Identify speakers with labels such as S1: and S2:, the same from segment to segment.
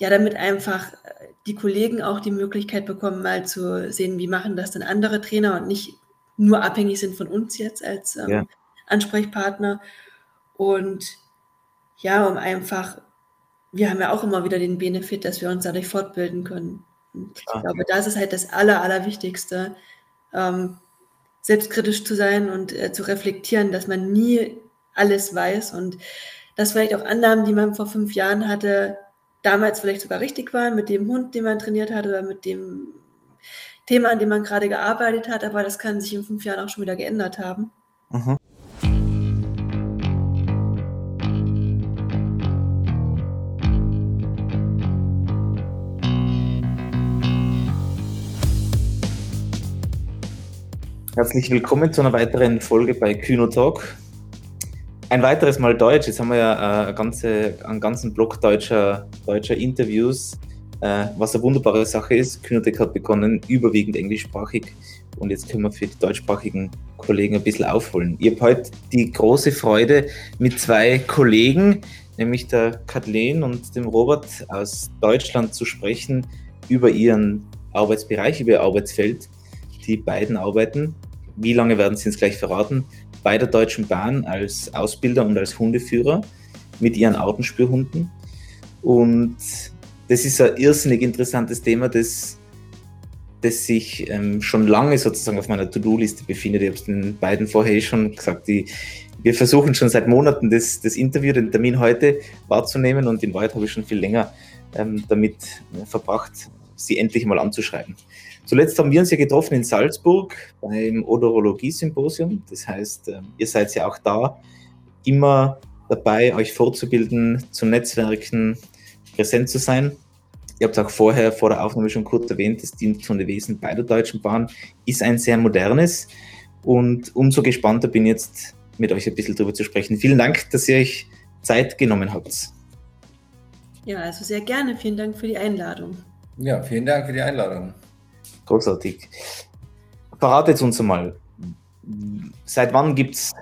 S1: ja, damit einfach die Kollegen auch die Möglichkeit bekommen, mal zu sehen, wie machen das denn andere Trainer und nicht nur abhängig sind von uns jetzt als ähm, ja. Ansprechpartner. Und ja, um einfach, wir haben ja auch immer wieder den Benefit, dass wir uns dadurch fortbilden können. Und ich glaube, das ist halt das Aller, Allerwichtigste, ähm, selbstkritisch zu sein und äh, zu reflektieren, dass man nie alles weiß und dass vielleicht auch Annahmen, die man vor fünf Jahren hatte, damals vielleicht sogar richtig waren mit dem Hund, den man trainiert hat oder mit dem Thema, an dem man gerade gearbeitet hat, aber das kann sich in fünf Jahren auch schon wieder geändert haben. Mhm.
S2: Herzlich willkommen zu einer weiteren Folge bei Kühno Talk. Ein weiteres Mal Deutsch. Jetzt haben wir ja äh, ganze, einen ganzen Block deutscher, deutscher Interviews, äh, was eine wunderbare Sache ist. Kynotech hat begonnen, überwiegend englischsprachig und jetzt können wir für die deutschsprachigen Kollegen ein bisschen aufholen. Ich habe heute die große Freude, mit zwei Kollegen, nämlich der Kathleen und dem Robert aus Deutschland zu sprechen über ihren Arbeitsbereich, über ihr Arbeitsfeld. Die beiden arbeiten, wie lange werden sie uns gleich verraten, bei der Deutschen Bahn als Ausbilder und als Hundeführer mit ihren Autenspürhunden. Und das ist ein irrsinnig interessantes Thema, das, das sich ähm, schon lange sozusagen auf meiner To-Do-Liste befindet. Ich habe es den beiden vorher eh schon gesagt. Die, wir versuchen schon seit Monaten das, das Interview, den Termin heute wahrzunehmen und in Wahrheit habe ich schon viel länger ähm, damit äh, verbracht, sie endlich mal anzuschreiben. Zuletzt haben wir uns ja getroffen in Salzburg beim Odorologie-Symposium. Das heißt, ähm, ihr seid ja auch da immer dabei, euch vorzubilden, zu Netzwerken, präsent zu sein. Ihr habt auch vorher vor der Aufnahme schon kurz erwähnt, das Diensthundewesen bei der Deutschen Bahn ist ein sehr modernes und umso gespannter bin jetzt mit euch ein bisschen darüber zu sprechen. Vielen Dank, dass ihr euch Zeit genommen habt.
S1: Ja, also sehr gerne. Vielen Dank für die Einladung.
S3: Ja, vielen Dank für die Einladung.
S2: Großartig. Verratet uns einmal, seit wann gibt es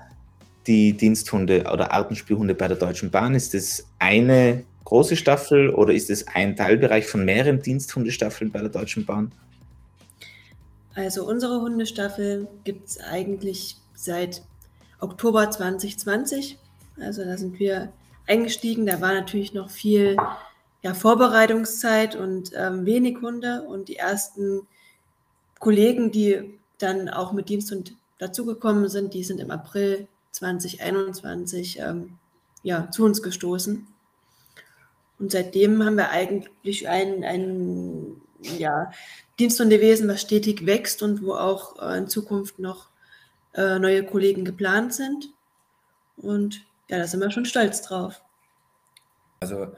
S2: die Diensthunde oder Artenspielhunde bei der Deutschen Bahn? Ist das eine große Staffel oder ist es ein Teilbereich von mehreren Diensthundestaffeln bei der Deutschen Bahn?
S1: Also unsere Hundestaffel gibt es eigentlich seit Oktober 2020. Also da sind wir eingestiegen. Da war natürlich noch viel ja, Vorbereitungszeit und ähm, wenig Hunde. Und die ersten Kollegen, die dann auch mit Dienst und dazugekommen sind, die sind im April 2021 ähm, ja, zu uns gestoßen. Und seitdem haben wir eigentlich ein, ein ja, Diensthundewesen, was stetig wächst und wo auch äh, in Zukunft noch äh, neue Kollegen geplant sind. Und ja, da sind wir schon stolz drauf.
S3: Also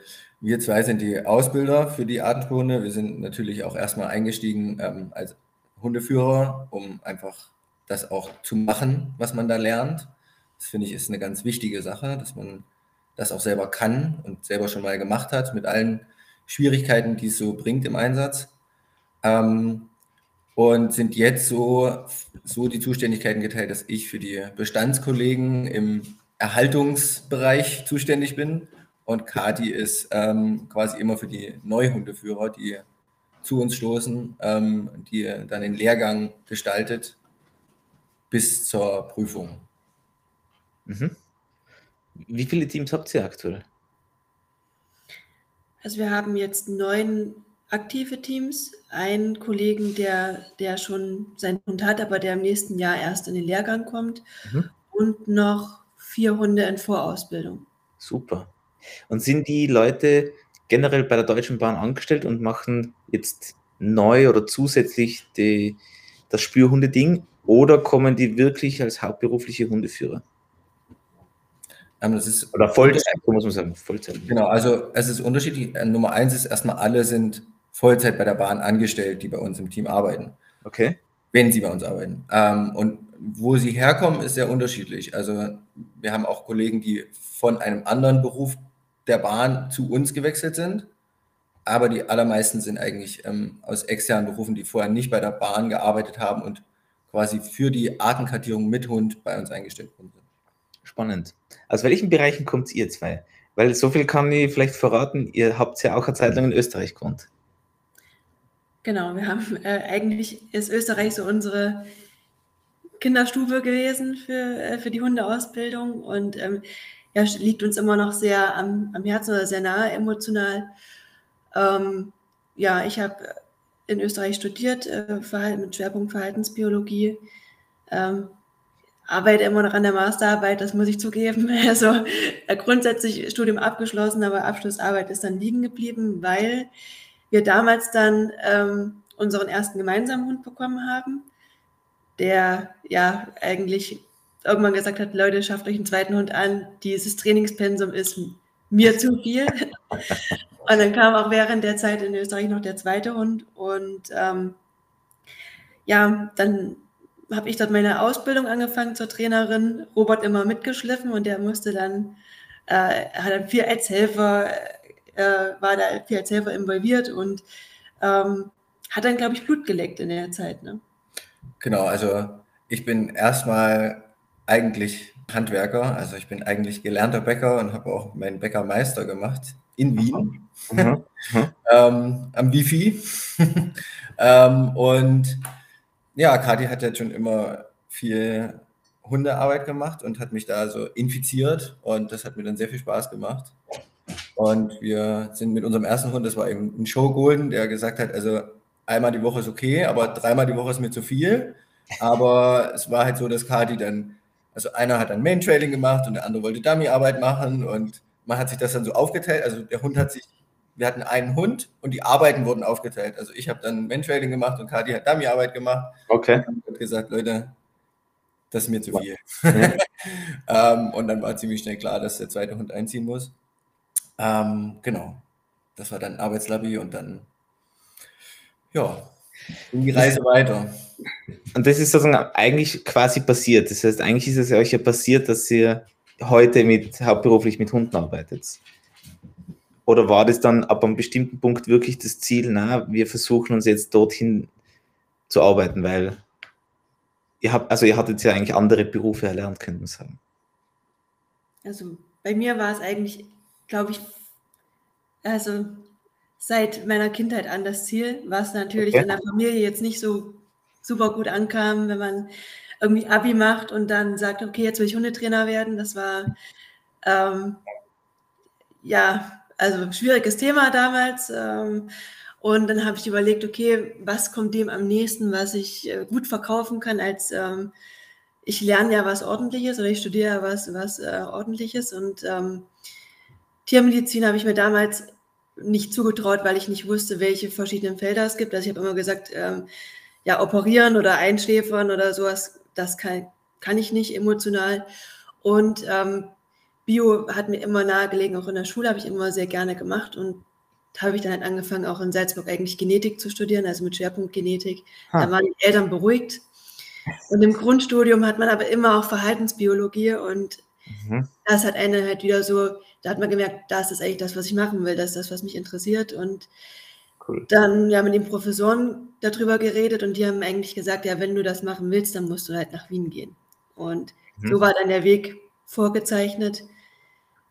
S3: wir zwei sind die Ausbilder für die Artenhunde. Wir sind natürlich auch erstmal eingestiegen ähm, als Hundeführer, um einfach das auch zu machen, was man da lernt. Das finde ich ist eine ganz wichtige Sache, dass man das auch selber kann und selber schon mal gemacht hat, mit allen Schwierigkeiten, die es so bringt im Einsatz. Ähm, und sind jetzt so, so die Zuständigkeiten geteilt, dass ich für die Bestandskollegen im Erhaltungsbereich zuständig bin und Kati ist ähm, quasi immer für die Neuhundeführer, die zu uns stoßen, ähm, die dann den Lehrgang gestaltet bis zur Prüfung.
S2: Mhm. Wie viele Teams habt ihr aktuell?
S1: Also wir haben jetzt neun aktive Teams, einen Kollegen, der, der schon seinen Hund hat, aber der im nächsten Jahr erst in den Lehrgang kommt mhm. und noch vier Hunde in Vorausbildung.
S2: Super. Und sind die Leute generell bei der Deutschen Bahn angestellt und machen jetzt neu oder zusätzlich die, das Spürhundeding oder kommen die wirklich als hauptberufliche Hundeführer?
S3: Ähm, das ist oder Vollzeit, muss man sagen. Vollzeit. Genau, also es ist unterschiedlich. Äh, Nummer eins ist erstmal, alle sind Vollzeit bei der Bahn angestellt, die bei uns im Team arbeiten.
S2: Okay.
S3: Wenn sie bei uns arbeiten. Ähm, und wo sie herkommen, ist sehr unterschiedlich. Also wir haben auch Kollegen, die von einem anderen Beruf der Bahn zu uns gewechselt sind. Aber die allermeisten sind eigentlich ähm, aus externen Berufen, die vorher nicht bei der Bahn gearbeitet haben und quasi für die Artenkartierung mit Hund bei uns eingestellt wurden.
S2: Spannend. Aus welchen Bereichen kommt ihr zwei? Weil so viel kann ich vielleicht verraten, ihr habt ja auch eine Zeit lang in Österreich gewohnt.
S1: Genau, wir haben äh, eigentlich ist Österreich so unsere Kinderstube gewesen für, äh, für die Hundeausbildung und ähm, ja, liegt uns immer noch sehr am, am Herzen oder sehr nahe emotional. Ähm, ja, ich habe in Österreich studiert, äh, mit Schwerpunkt Verhaltensbiologie. Ähm, arbeite immer noch an der Masterarbeit, das muss ich zugeben. Also äh, grundsätzlich Studium abgeschlossen, aber Abschlussarbeit ist dann liegen geblieben, weil wir damals dann ähm, unseren ersten gemeinsamen Hund bekommen haben, der ja eigentlich irgendwann gesagt hat, Leute, schafft euch einen zweiten Hund an, dieses Trainingspensum ist mir zu viel. und dann kam auch während der Zeit in Österreich noch der zweite Hund und ähm, ja, dann habe ich dort meine Ausbildung angefangen zur Trainerin, Robert immer mitgeschliffen und der musste dann, äh, hat dann viel als Helfer, äh, war da viel als Helfer involviert und ähm, hat dann, glaube ich, Blut geleckt in der Zeit. Ne?
S3: Genau, also ich bin erstmal eigentlich Handwerker, also ich bin eigentlich gelernter Bäcker und habe auch meinen Bäckermeister gemacht in Wien, mhm. Mhm. ähm, am Wifi. ähm, und ja, Kathi hat jetzt schon immer viel Hundearbeit gemacht und hat mich da so infiziert und das hat mir dann sehr viel Spaß gemacht. Und wir sind mit unserem ersten Hund, das war eben ein Show Golden, der gesagt hat, also einmal die Woche ist okay, aber dreimal die Woche ist mir zu viel. Aber es war halt so, dass Kati dann, also einer hat dann Main Trailing gemacht und der andere wollte Dummy-Arbeit machen und man hat sich das dann so aufgeteilt. Also der Hund hat sich wir hatten einen Hund und die Arbeiten wurden aufgeteilt. Also ich habe dann Mentrailing gemacht und Kati hat Dummy-Arbeit gemacht.
S2: Okay.
S3: Und gesagt, Leute, das ist mir zu viel. Ja. ähm, und dann war ziemlich schnell klar, dass der zweite Hund einziehen muss. Ähm, genau. Das war dann Arbeitslobby und dann, ja, die Reise weiter.
S2: Und das ist sozusagen eigentlich quasi passiert. Das heißt, eigentlich ist es euch ja passiert, dass ihr heute mit hauptberuflich mit Hunden arbeitet. Oder war das dann ab einem bestimmten Punkt wirklich das Ziel, na, wir versuchen uns jetzt dorthin zu arbeiten, weil ihr habt, also ihr hattet ja eigentlich andere Berufe erlernt, könnte man sagen.
S1: Also bei mir war es eigentlich, glaube ich, also seit meiner Kindheit an das Ziel, was natürlich okay. in der Familie jetzt nicht so super gut ankam, wenn man irgendwie Abi macht und dann sagt, okay, jetzt will ich Hundetrainer werden. Das war ähm, ja also schwieriges Thema damals. Ähm, und dann habe ich überlegt, okay, was kommt dem am nächsten, was ich äh, gut verkaufen kann, als ähm, ich lerne ja was Ordentliches oder ich studiere ja was, was äh, Ordentliches. Und ähm, Tiermedizin habe ich mir damals nicht zugetraut, weil ich nicht wusste, welche verschiedenen Felder es gibt. Also ich habe immer gesagt, ähm, ja, operieren oder einschläfern oder sowas, das kann, kann ich nicht emotional. Und ähm, Bio hat mir immer nahegelegen, auch in der Schule habe ich immer sehr gerne gemacht und da habe ich dann halt angefangen, auch in Salzburg eigentlich Genetik zu studieren, also mit Schwerpunkt Genetik. Ha. Da waren die Eltern beruhigt. Und im Grundstudium hat man aber immer auch Verhaltensbiologie und mhm. das hat einen halt wieder so, da hat man gemerkt, das ist eigentlich das, was ich machen will, das ist das, was mich interessiert. Und cool. dann ja mit den Professoren darüber geredet und die haben eigentlich gesagt, ja, wenn du das machen willst, dann musst du halt nach Wien gehen. Und mhm. so war dann der Weg vorgezeichnet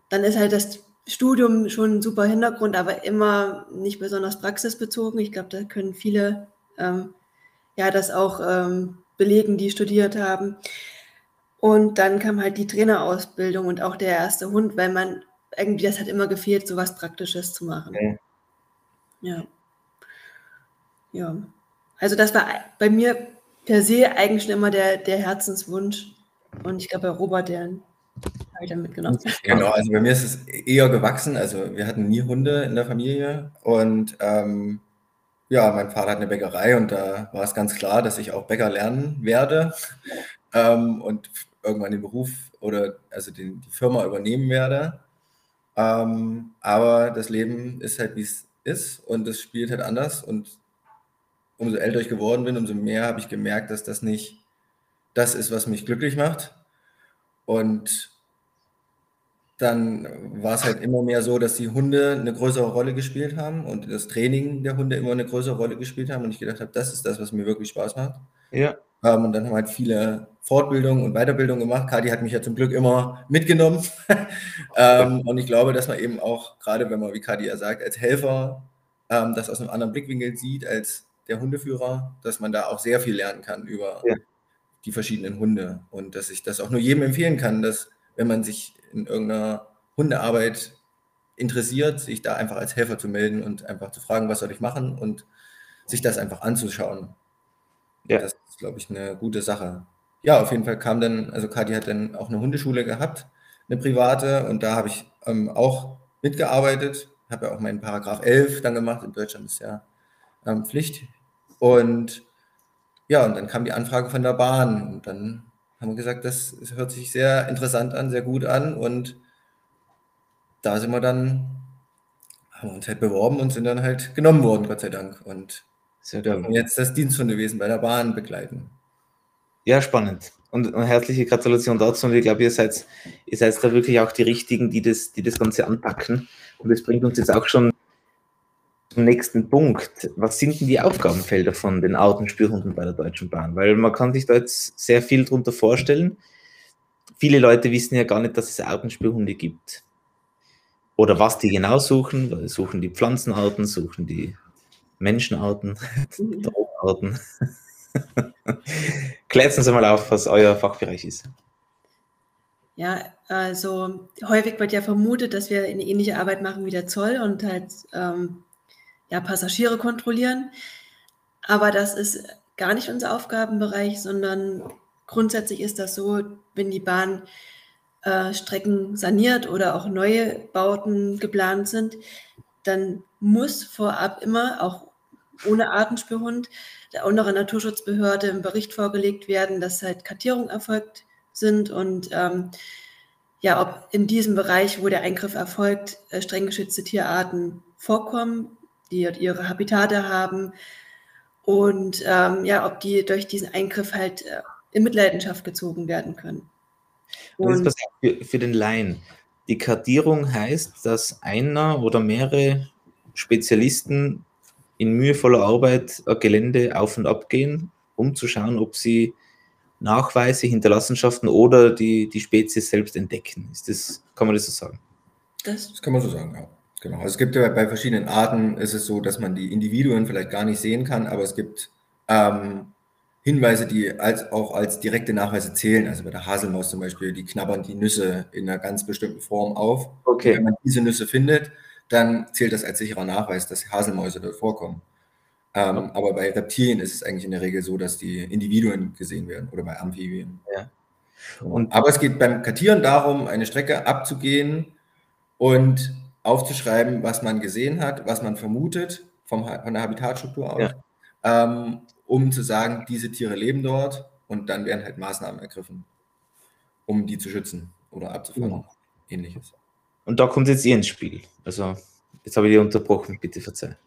S1: dann ist halt das Studium schon ein super Hintergrund, aber immer nicht besonders praxisbezogen. Ich glaube, da können viele ähm, ja das auch ähm, belegen, die studiert haben. Und dann kam halt die Trainerausbildung und auch der erste Hund, weil man irgendwie, das hat immer gefehlt, so was Praktisches zu machen. Okay. Ja. Ja. Also das war bei mir per se eigentlich schon immer der, der Herzenswunsch. Und ich glaube, bei Robert, der habe ich dann mitgenommen.
S3: Genau, also bei mir ist es eher gewachsen. Also wir hatten nie Hunde in der Familie und ähm, ja, mein Vater hat eine Bäckerei und da war es ganz klar, dass ich auch Bäcker lernen werde ähm, und irgendwann den Beruf oder also den, die Firma übernehmen werde. Ähm, aber das Leben ist halt, wie es ist und es spielt halt anders und umso älter ich geworden bin, umso mehr habe ich gemerkt, dass das nicht das ist, was mich glücklich macht. Und dann war es halt immer mehr so, dass die Hunde eine größere Rolle gespielt haben und das Training der Hunde immer eine größere Rolle gespielt haben. Und ich gedacht habe, das ist das, was mir wirklich Spaß macht. Ja. Ähm, und dann haben wir halt viele Fortbildungen und Weiterbildungen gemacht. Kadi hat mich ja zum Glück immer mitgenommen. ähm, und ich glaube, dass man eben auch, gerade wenn man, wie Kadi ja sagt, als Helfer ähm, das aus einem anderen Blickwinkel sieht als der Hundeführer, dass man da auch sehr viel lernen kann über ja. die verschiedenen Hunde. Und dass ich das auch nur jedem empfehlen kann, dass wenn man sich in irgendeiner Hundearbeit interessiert, sich da einfach als Helfer zu melden und einfach zu fragen, was soll ich machen und sich das einfach anzuschauen. Ja. Das glaube ich, eine gute Sache. Ja, auf jeden Fall kam dann, also Kati hat dann auch eine Hundeschule gehabt, eine private, und da habe ich ähm, auch mitgearbeitet, habe ja auch meinen Paragraph 11 dann gemacht, in Deutschland ist ja ähm, Pflicht. Und ja, und dann kam die Anfrage von der Bahn. Und dann haben wir gesagt, das hört sich sehr interessant an, sehr gut an. Und da sind wir dann, haben wir uns halt beworben und sind dann halt genommen worden, Gott sei Dank. Und sehr dürfen jetzt das Diensthundewesen bei der Bahn begleiten.
S2: Ja, spannend. Und, und, herzliche Gratulation dazu. Und ich glaube, ihr seid, ihr seid da wirklich auch die Richtigen, die das, die das Ganze anpacken. Und das bringt uns jetzt auch schon zum nächsten Punkt. Was sind denn die Aufgabenfelder von den Artenspürhunden bei der Deutschen Bahn? Weil man kann sich da jetzt sehr viel darunter vorstellen. Viele Leute wissen ja gar nicht, dass es Artenspürhunde gibt. Oder was die genau suchen. Suchen die Pflanzenarten, suchen die Menschenarten, Drogenarten. Klärt uns mal auf, was euer Fachbereich ist.
S1: Ja, also häufig wird ja vermutet, dass wir eine ähnliche Arbeit machen wie der Zoll und halt ähm, ja, Passagiere kontrollieren. Aber das ist gar nicht unser Aufgabenbereich, sondern grundsätzlich ist das so, wenn die Bahn äh, Strecken saniert oder auch neue Bauten geplant sind, dann muss vorab immer, auch ohne Artenspürhund, der unteren Naturschutzbehörde im Bericht vorgelegt werden, dass halt Kartierungen erfolgt sind und ähm, ja, ob in diesem Bereich, wo der Eingriff erfolgt, äh, streng geschützte Tierarten vorkommen, die ihre Habitate haben und ähm, ja, ob die durch diesen Eingriff halt äh, in Mitleidenschaft gezogen werden können.
S2: Und, und für, für den Laien. Die Kartierung heißt, dass einer oder mehrere Spezialisten in mühevoller Arbeit ein Gelände auf und ab gehen, um zu schauen, ob sie Nachweise, Hinterlassenschaften oder die, die Spezies selbst entdecken. Ist das, kann man das so sagen?
S3: Das, das kann man so sagen, ja. Genau. Also es gibt ja bei verschiedenen Arten ist es so, dass man die Individuen vielleicht gar nicht sehen kann, aber es gibt ähm, Hinweise, die als, auch als direkte Nachweise zählen. Also bei der Haselmaus zum Beispiel, die knabbern die Nüsse in einer ganz bestimmten Form auf. Okay. Wenn man diese Nüsse findet, dann zählt das als sicherer Nachweis, dass Haselmäuse dort vorkommen. Ähm, ja. Aber bei Reptilien ist es eigentlich in der Regel so, dass die Individuen gesehen werden oder bei Amphibien. Ja. Und, aber es geht beim Kartieren darum, eine Strecke abzugehen und aufzuschreiben, was man gesehen hat, was man vermutet vom, von der Habitatstruktur aus, ja. ähm, um zu sagen, diese Tiere leben dort und dann werden halt Maßnahmen ergriffen, um die zu schützen oder abzufangen. Ja. Ähnliches.
S2: Und da kommt jetzt ihr ins Spiel. Also, jetzt habe ich dich unterbrochen, bitte verzeih.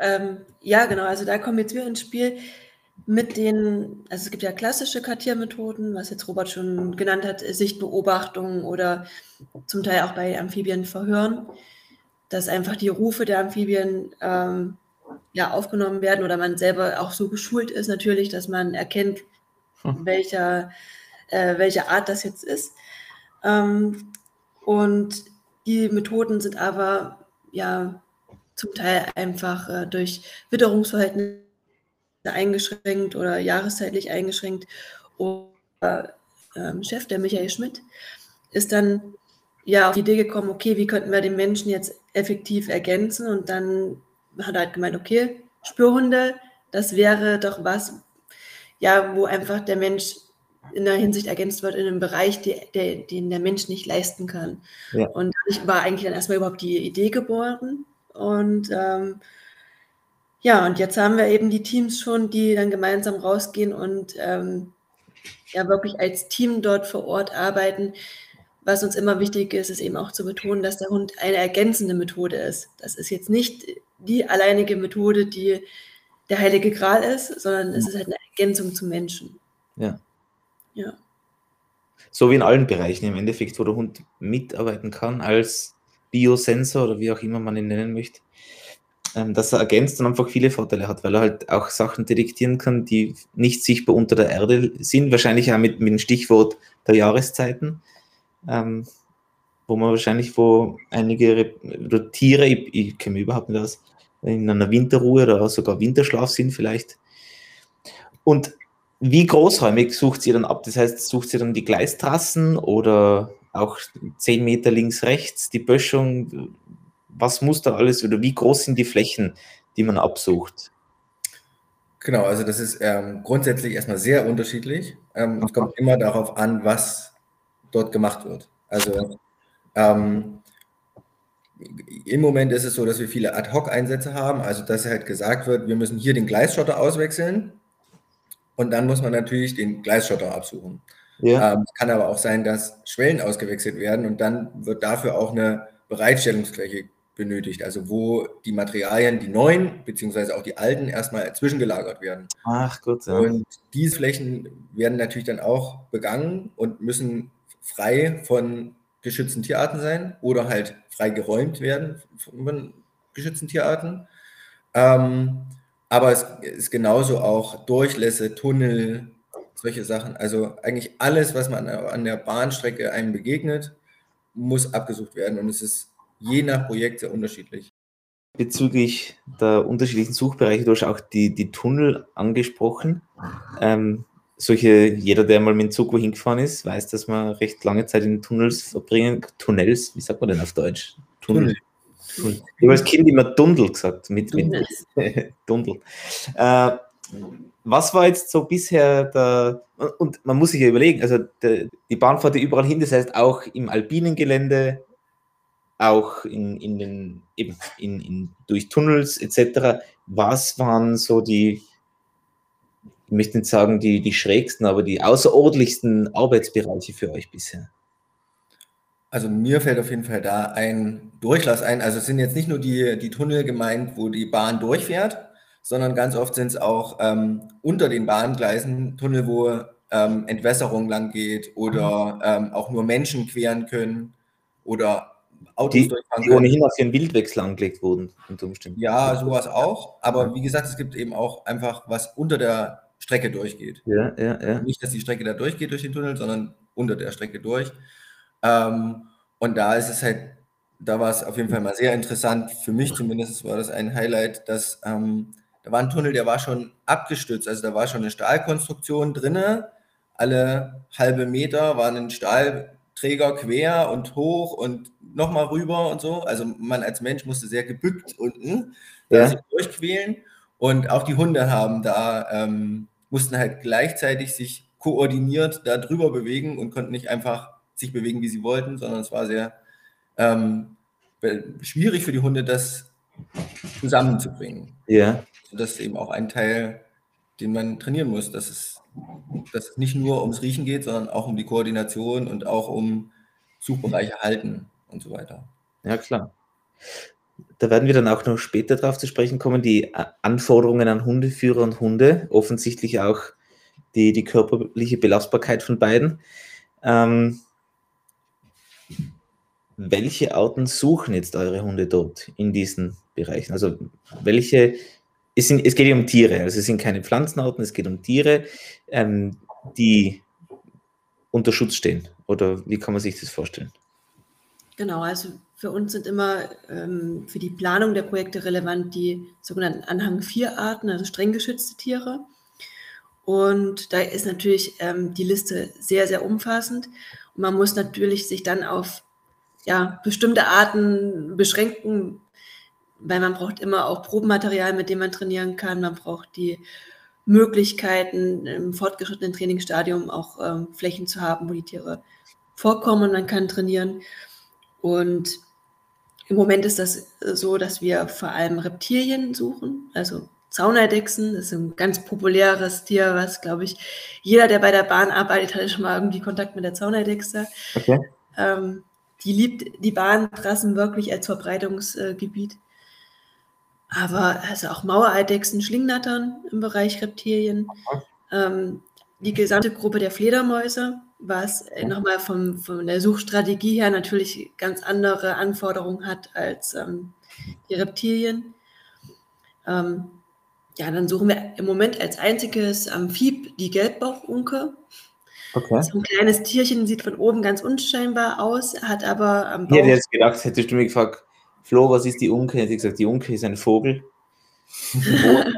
S1: Ähm, ja, genau. Also, da kommen jetzt wir ins Spiel mit den, also es gibt ja klassische Kartiermethoden, was jetzt Robert schon genannt hat, Sichtbeobachtung oder zum Teil auch bei Amphibien verhören, dass einfach die Rufe der Amphibien ähm, ja, aufgenommen werden oder man selber auch so geschult ist natürlich, dass man erkennt, hm. welcher, äh, welche Art das jetzt ist. Ähm, und die Methoden sind aber ja zum Teil einfach äh, durch Witterungsverhältnisse eingeschränkt oder jahreszeitlich eingeschränkt. Und äh, Chef, der Michael Schmidt, ist dann ja auf die Idee gekommen, okay, wie könnten wir den Menschen jetzt effektiv ergänzen? Und dann hat er halt gemeint, okay, Spürhunde, das wäre doch was, ja, wo einfach der Mensch in der Hinsicht ergänzt wird in einem Bereich, die, der, den der Mensch nicht leisten kann. Ja. Und dadurch war eigentlich dann erstmal überhaupt die Idee geboren. Und ähm, ja, und jetzt haben wir eben die Teams schon, die dann gemeinsam rausgehen und ähm, ja wirklich als Team dort vor Ort arbeiten. Was uns immer wichtig ist, ist eben auch zu betonen, dass der Hund eine ergänzende Methode ist. Das ist jetzt nicht die alleinige Methode, die der heilige Gral ist, sondern es ist halt eine Ergänzung zum Menschen.
S2: Ja. Ja. So wie in allen Bereichen im Endeffekt, wo der Hund mitarbeiten kann als Biosensor oder wie auch immer man ihn nennen möchte. ähm, dass er ergänzt und einfach viele Vorteile hat, weil er halt auch Sachen detektieren kann, die nicht sichtbar unter der Erde sind. Wahrscheinlich auch mit, mit dem Stichwort der Jahreszeiten, ähm, wo man wahrscheinlich, wo einige Tiere, ich, ich kenne mich überhaupt nicht aus, in einer Winterruhe oder sogar Winterschlaf sind vielleicht. Und wie großräumig sucht sie dann ab? Das heißt, sucht sie dann die Gleistrassen oder auch 10 Meter links, rechts, die Böschung? Was muss da alles oder wie groß sind die Flächen, die man absucht?
S3: Genau, also das ist ähm, grundsätzlich erstmal sehr unterschiedlich. Ähm, es kommt immer darauf an, was dort gemacht wird. Also ähm, im Moment ist es so, dass wir viele Ad-Hoc-Einsätze haben, also dass halt gesagt wird, wir müssen hier den Gleisschotter auswechseln und dann muss man natürlich den Gleisschotter absuchen. Ja. Ähm, kann aber auch sein, dass Schwellen ausgewechselt werden und dann wird dafür auch eine Bereitstellungsfläche benötigt, also wo die Materialien, die neuen beziehungsweise auch die alten, erstmal zwischengelagert werden.
S2: Ach gut.
S3: Ja. Und diese Flächen werden natürlich dann auch begangen und müssen frei von geschützten Tierarten sein oder halt frei geräumt werden von geschützten Tierarten. Ähm, aber es ist genauso auch Durchlässe, Tunnel, solche Sachen. Also eigentlich alles, was man an der Bahnstrecke einem begegnet, muss abgesucht werden. Und es ist je nach Projekt sehr unterschiedlich.
S2: Bezüglich der unterschiedlichen Suchbereiche, du hast auch die, die Tunnel angesprochen. Ähm, solche, jeder, der mal mit dem Zug wohin gefahren ist, weiß, dass man recht lange Zeit in Tunnels verbringen. Tunnels, wie sagt man denn auf Deutsch? Tunnel. Tunnel. Ich habe als Kind immer Dundel gesagt, mit, mit Dundel. Äh, was war jetzt so bisher der, und man muss sich ja überlegen, also der, die Bahn fährt ja überall hin, das heißt auch im alpinen Gelände, auch in, in den, eben in, in, durch Tunnels etc. Was waren so die ich möchte nicht sagen die, die schrägsten, aber die außerordentlichsten Arbeitsbereiche für euch bisher?
S3: Also mir fällt auf jeden Fall da ein Durchlass ein. Also es sind jetzt nicht nur die, die Tunnel gemeint, wo die Bahn durchfährt, sondern ganz oft sind es auch ähm, unter den Bahngleisen Tunnel, wo ähm, Entwässerung lang geht oder ähm, auch nur Menschen queren können oder
S2: Autos die, durchfahren die ohnehin auf den Wildwechsel angelegt wurden,
S3: unter Umständen. Ja, sowas auch. Aber wie gesagt, es gibt eben auch einfach was unter der Strecke durchgeht.
S2: Ja, ja, ja.
S3: Nicht, dass die Strecke da durchgeht durch den Tunnel, sondern unter der Strecke durch. Ähm, und da ist es halt, da war es auf jeden Fall mal sehr interessant, für mich zumindest war das ein Highlight, dass ähm, da war ein Tunnel, der war schon abgestützt, also da war schon eine Stahlkonstruktion drinne. Alle halbe Meter war ein Stahlträger quer und hoch und nochmal rüber und so. Also man als Mensch musste sehr gebückt unten ja. sich durchquälen. Und auch die Hunde haben da ähm, mussten halt gleichzeitig sich koordiniert da drüber bewegen und konnten nicht einfach sich bewegen, wie sie wollten, sondern es war sehr ähm, schwierig für die Hunde, das zusammenzubringen.
S2: Ja.
S3: Das ist eben auch ein Teil, den man trainieren muss, dass es, dass es nicht nur ums Riechen geht, sondern auch um die Koordination und auch um Suchbereiche halten und so weiter.
S2: Ja, klar da werden wir dann auch noch später darauf zu sprechen kommen, die Anforderungen an Hundeführer und Hunde, offensichtlich auch die, die körperliche Belastbarkeit von beiden. Ähm, welche Arten suchen jetzt eure Hunde dort in diesen Bereichen? Also welche, es, sind, es geht um Tiere, also es sind keine Pflanzenarten, es geht um Tiere, ähm, die unter Schutz stehen. Oder wie kann man sich das vorstellen?
S1: Genau, also für uns sind immer ähm, für die Planung der Projekte relevant die sogenannten Anhang 4 Arten, also streng geschützte Tiere. Und da ist natürlich ähm, die Liste sehr, sehr umfassend. Und man muss natürlich sich dann auf ja, bestimmte Arten beschränken, weil man braucht immer auch Probenmaterial, mit dem man trainieren kann. Man braucht die Möglichkeiten im fortgeschrittenen Trainingsstadium auch ähm, Flächen zu haben, wo die Tiere vorkommen und man kann trainieren. Und im Moment ist das äh, so, dass wir vor allem Reptilien suchen, also Zauneidechsen. Das ist ein ganz populäres Tier, was, glaube ich, jeder, der bei der Bahn arbeitet, hatte schon mal irgendwie Kontakt mit der Zauneidechse. Okay. Ähm, die liebt die Bahntrassen wirklich als Verbreitungsgebiet. Aber also auch Mauereidechsen, Schlingnattern im Bereich Reptilien. Ähm, die gesamte Gruppe der Fledermäuse, was nochmal vom, von der Suchstrategie her natürlich ganz andere Anforderungen hat als ähm, die Reptilien. Ähm, ja, dann suchen wir im Moment als einziges Amphib die Gelbbauchunke.
S2: Okay.
S1: So ein kleines Tierchen sieht von oben ganz unscheinbar aus, hat aber am
S2: Ich hätte
S1: Bauch.
S2: jetzt gedacht, hättest du mich gefragt, Flo, was ist die Unke? Hätte ich gesagt, die Unke ist ein Vogel.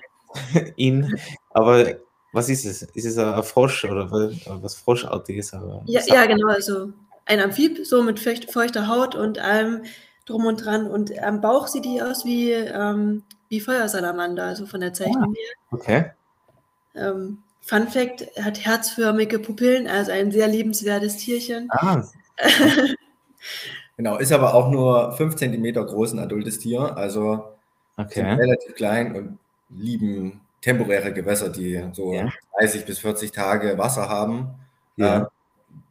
S2: In, aber was ist es? Ist es ein Frosch oder was, Froschartiges?
S1: Ja, ja, genau, also ein Amphib, so mit feucht, feuchter Haut und allem drum und dran. Und am Bauch sieht die aus wie, ähm, wie Feuersalamander, also von der Zeichnung her.
S2: Okay.
S1: Ähm, Fun Fact, hat herzförmige Pupillen, also ein sehr liebenswertes Tierchen.
S2: Ah,
S3: Genau, ist aber auch nur 5 cm groß, ein adultes Tier, also sind
S2: okay.
S3: relativ klein und lieben temporäre Gewässer, die so
S2: Ja.
S3: 30 bis 40 Tage Wasser haben.
S2: Ja.
S3: Äh,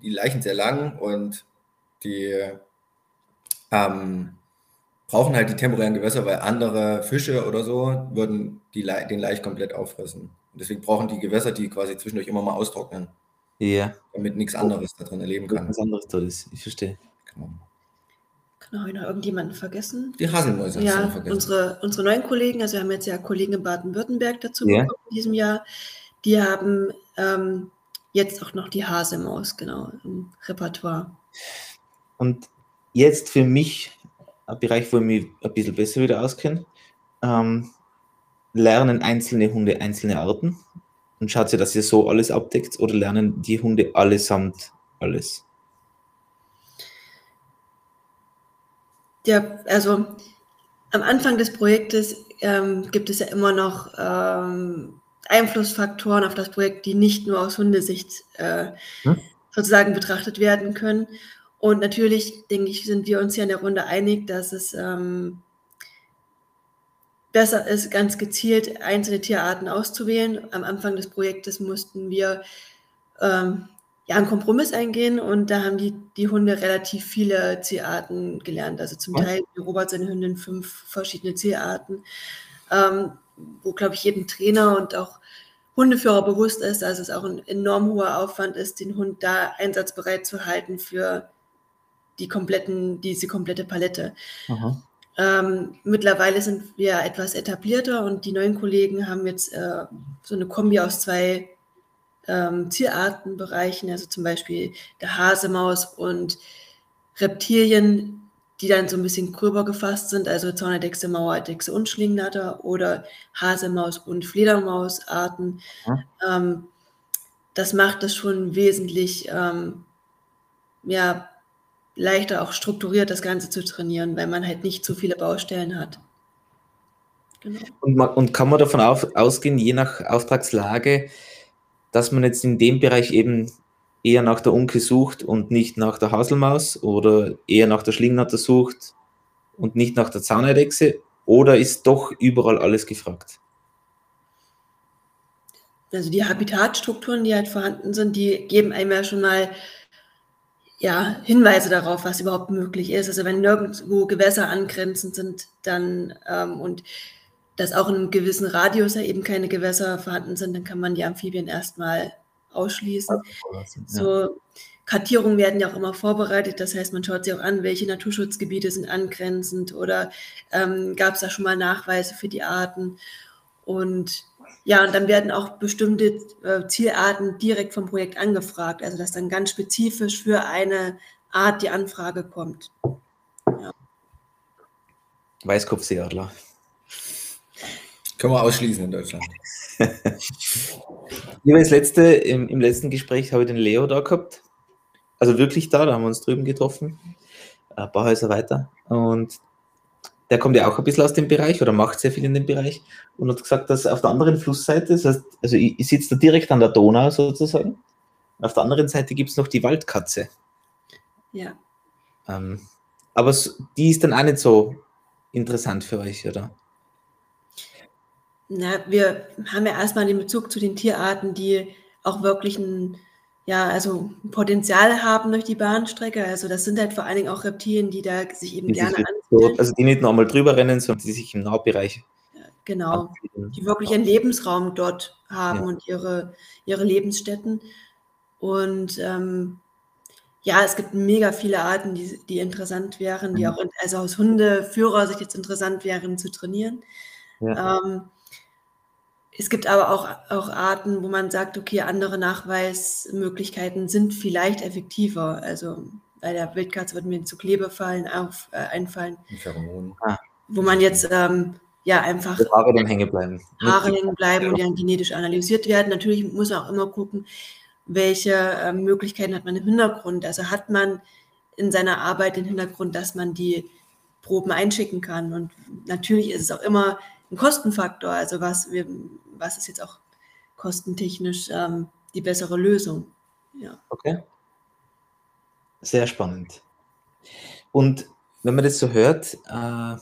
S3: die Leichen sehr lang und die ähm, brauchen halt die temporären Gewässer, weil andere Fische oder so würden die, Le- den Laich komplett auffressen. Und deswegen brauchen die Gewässer, die quasi zwischendurch immer mal austrocknen,
S2: Ja,
S3: damit nichts anderes da drin erleben kann.
S2: was anderes dort ist. Ich verstehe.
S3: Genau.
S1: Genau, ich noch irgendjemanden vergessen?
S3: Die Haselmäuse
S1: Ja,
S3: vergessen.
S1: unsere, unsere neuen Kollegen, also wir haben jetzt ja Kollegen in Baden-Württemberg dazu
S2: Ja.
S1: bekommen in diesem Jahr, die haben ähm, jetzt auch noch die Hasemaus, genau, im Repertoire.
S2: Und jetzt für mich ein Bereich, wo ich mich ein bisschen besser wieder auskenne. Ähm, lernen einzelne Hunde einzelne Arten und schaut ihr, dass ihr so alles abdeckt oder lernen die Hunde allesamt alles?
S1: Ja, also am Anfang des Projektes ähm, gibt es ja immer noch ähm, Einflussfaktoren auf das Projekt, die nicht nur aus Hundesicht äh,
S2: Hm?
S1: sozusagen betrachtet werden können. Und natürlich, denke ich, sind wir uns hier in der Runde einig, dass es ähm, besser ist, ganz gezielt einzelne Tierarten auszuwählen. Am Anfang des Projektes mussten wir ähm, ja, einen Kompromiss eingehen und da haben die, die Hunde relativ viele Tierarten gelernt. Also zum
S2: Ja.
S1: Teil wie Robert seine Hündin fünf verschiedene Tierarten, ähm, wo, glaube ich, jedem Trainer und auch Hundeführer bewusst ist, dass es auch ein enorm hoher Aufwand ist, den Hund da einsatzbereit zu halten für die kompletten, diese komplette Palette.
S2: Aha.
S1: Ähm, mittlerweile sind wir etwas etablierter und die neuen Kollegen haben jetzt äh, so eine Kombi aus zwei ähm, Tierartenbereichen, also zum Beispiel der Hasemaus und Reptilien, die dann so ein bisschen gröber gefasst sind, also Zaunerdechse, Mauerdechse und Schlingnatter oder Hasemaus und Fledermausarten.
S2: Ja.
S1: Ähm, das macht es schon wesentlich ähm, ja, leichter auch strukturiert das Ganze zu trainieren, weil man halt nicht so viele Baustellen hat. Genau.
S2: Und, man, und kann man davon auf, ausgehen, je nach Auftragslage, dass man jetzt in dem Bereich eben eher nach der Unke sucht und nicht nach der Haselmaus oder eher nach der Schlingnatter sucht und nicht nach der Zahneidechse? Oder ist doch überall alles gefragt?
S1: Also die Habitatstrukturen, die halt vorhanden sind, die geben einem ja schon mal ja, Hinweise darauf, was überhaupt möglich ist. Also wenn nirgendwo Gewässer angrenzend sind, dann ähm, und dass auch in einem gewissen Radius ja eben keine Gewässer vorhanden sind, dann kann man die Amphibien erstmal ausschließen.
S2: Ja.
S1: So Kartierungen werden ja auch immer vorbereitet, das heißt, man schaut sich auch an, welche Naturschutzgebiete sind angrenzend oder ähm, gab es da schon mal Nachweise für die Arten. Und ja, und dann werden auch bestimmte äh, Zielarten direkt vom Projekt angefragt, also dass dann ganz spezifisch für eine Art die Anfrage kommt.
S2: Weißkopfseeadler.
S3: Können wir ausschließen in Deutschland.
S2: Ja, das letzte, im, im letzten Gespräch habe ich den Leo da gehabt. Also wirklich da, da haben wir uns drüben getroffen. Ein paar Häuser weiter. Und der kommt ja auch ein bisschen aus dem Bereich oder macht sehr viel in dem Bereich und hat gesagt, dass auf der anderen Flussseite, das heißt, also ich, ich sitze da direkt an der Donau sozusagen. Auf der anderen Seite gibt es noch die Waldkatze.
S1: Ja.
S2: Ähm, aber die ist dann auch nicht so interessant für euch, oder?
S1: Na, wir haben ja erstmal den Bezug zu den Tierarten, die auch wirklich ein, ja, also Potenzial haben durch die Bahnstrecke. Also das sind halt vor allen Dingen auch Reptilien, die da sich eben gerne
S2: sich dort, also die nicht einmal drüber rennen, sondern die sich im Nahbereich
S1: Genau.
S2: ansiedeln.
S1: die wirklich einen Lebensraum dort haben
S2: Ja.
S1: und ihre, ihre Lebensstätten. Und ähm, ja, es gibt mega viele Arten, die, die interessant wären, die
S2: Mhm.
S1: auch in, also aus Hundeführersicht jetzt interessant wären zu trainieren. Ja. Ähm, es gibt aber auch, auch Arten, wo man sagt, okay, andere Nachweismöglichkeiten sind vielleicht effektiver. Also bei der Wildkatze würden mir zu Klebefallen auf, äh, einfallen. Ah. Wo man jetzt ähm, ja einfach
S2: Haare dann hängen bleiben.
S1: Haare hängen bleiben und dann genetisch analysiert werden. Natürlich muss man auch immer gucken, welche äh, Möglichkeiten hat man im Hintergrund. Also hat man in seiner Arbeit den Hintergrund, dass man die Proben einschicken kann. Und natürlich ist es auch immer ein Kostenfaktor. Also was, wir, was ist jetzt auch kostentechnisch ähm, die bessere Lösung?
S2: Ja. Okay. Sehr spannend. Und wenn man das so hört, äh,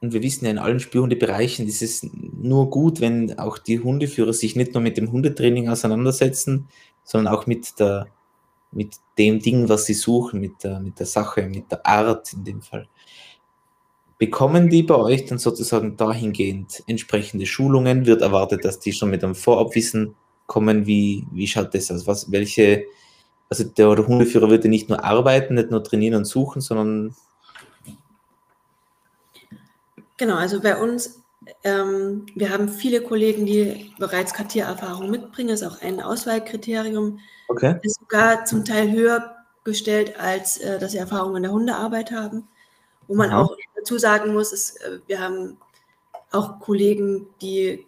S2: und wir wissen ja, in allen Spürhundebereichen ist es nur gut, wenn auch die Hundeführer sich nicht nur mit dem Hundetraining auseinandersetzen, sondern auch mit, der, mit dem Ding, was sie suchen, mit der, mit der Sache, mit der Art in dem Fall. Bekommen die bei euch dann sozusagen dahingehend entsprechende Schulungen? Wird erwartet, dass die schon mit einem Vorabwissen kommen? Wie, wie schaut das aus? Was, welche, also der, der Hundeführer würde nicht nur arbeiten, nicht nur trainieren und suchen, sondern
S1: Genau, also bei uns, ähm, wir haben viele Kollegen, die bereits Kartiererfahrung mitbringen. Das ist auch ein Auswahlkriterium.
S2: Okay.
S1: Ist sogar zum Teil höher gestellt, als äh, dass sie Erfahrung in der Hundearbeit haben. Wo man Aha. auch dazu sagen muss, ist, äh, wir haben auch Kollegen, die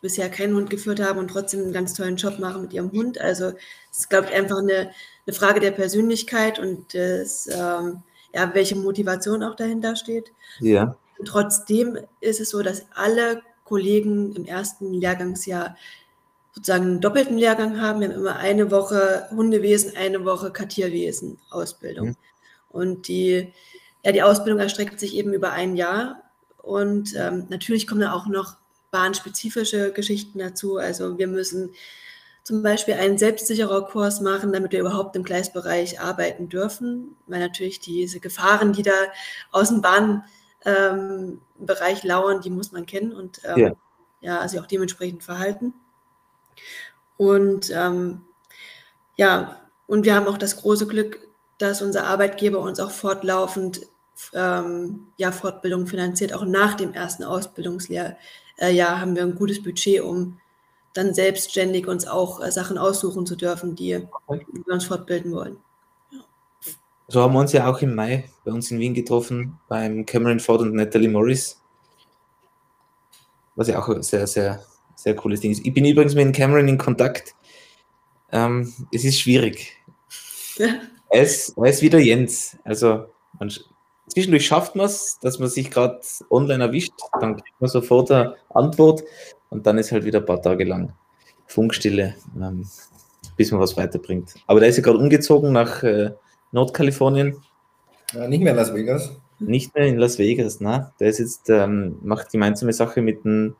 S1: bisher keinen Hund geführt haben und trotzdem einen ganz tollen Job machen mit ihrem Hund. Also es ist, glaube ich, einfach eine, eine Frage der Persönlichkeit und des, ähm, ja, welche Motivation auch dahinter steht.
S2: Ja.
S1: Trotzdem ist es so, dass alle Kollegen im ersten Lehrgangsjahr sozusagen einen doppelten Lehrgang haben. Wir haben immer eine Woche Hundewesen, eine Woche Kartierwesen Ausbildung. Mhm. Und die, ja, die Ausbildung erstreckt sich eben über ein Jahr. Und ähm, natürlich kommen da auch noch bahnspezifische Geschichten dazu. Also wir müssen zum Beispiel einen selbstsicherer Kurs machen, damit wir überhaupt im Gleisbereich arbeiten dürfen, weil natürlich diese Gefahren, die da aus dem Bahn ähm, lauern, die muss man kennen und ähm, ja. ja, also auch dementsprechend verhalten. Und ähm, ja, und wir haben auch das große Glück, dass unser Arbeitgeber uns auch fortlaufend ähm, ja, Fortbildung finanziert. Auch nach dem ersten Ausbildungsjahr äh, haben wir ein gutes Budget, um dann selbstständig uns auch äh, Sachen aussuchen zu dürfen, die okay. wir uns fortbilden wollen.
S2: So haben wir uns ja auch im Mai bei uns in Wien getroffen, beim Cameron Ford und Natalie Morris. Was ja auch ein sehr, sehr, sehr cooles Ding ist. Ich bin übrigens mit Cameron in Kontakt. Ähm, es ist schwierig. Ja. Er, ist, er ist wieder Jens. Also man, zwischendurch schafft man es, dass man sich gerade online erwischt, dann kriegt man sofort eine Antwort und dann ist halt wieder ein paar Tage lang Funkstille, ähm, bis man was weiterbringt. Aber der ist ja gerade umgezogen nach äh, Nordkalifornien.
S3: Ja, nicht mehr in Las Vegas.
S2: Nicht mehr in Las Vegas, ne? Der ist jetzt, ähm, macht gemeinsame Sache mit dem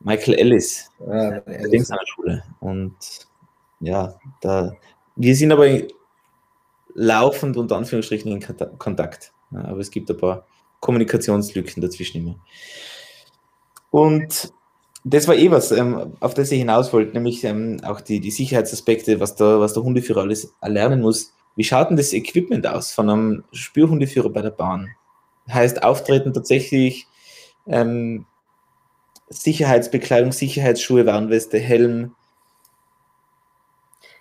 S2: Michael Ellis, ja, der Dings an der Schule. Und ja, da, wir sind aber laufend unter Anführungsstrichen in Kontakt. Aber es gibt ein paar Kommunikationslücken dazwischen immer. Und das war eh was, ähm, auf das ich hinaus wollte, nämlich ähm, auch die, die Sicherheitsaspekte, was der, was der Hundeführer alles erlernen muss. Wie schaut denn das Equipment aus von einem Spürhundeführer bei der Bahn? Heißt Auftreten tatsächlich ähm, Sicherheitsbekleidung, Sicherheitsschuhe, Warnweste, Helm,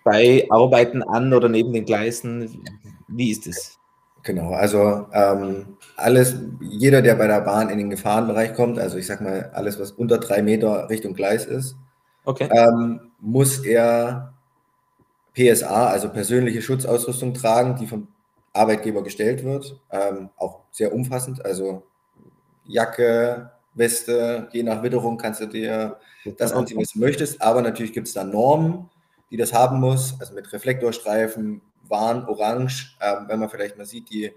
S2: bei Arbeiten an oder neben den Gleisen. Wie ist es?
S3: Genau, also ähm, alles, jeder, der bei der Bahn in den Gefahrenbereich kommt, also ich sag mal, alles, was unter drei Meter Richtung Gleis ist,
S2: okay.
S3: ähm, muss er PSA, also persönliche Schutzausrüstung tragen, die vom Arbeitgeber gestellt wird. Ähm, auch sehr umfassend, also Jacke, Weste, je nach Witterung kannst du dir das anziehen, was du möchtest. Aber natürlich gibt es da Normen, die das haben muss, also mit Reflektorstreifen, Warn, Orange. Ähm, wenn man vielleicht mal sieht, die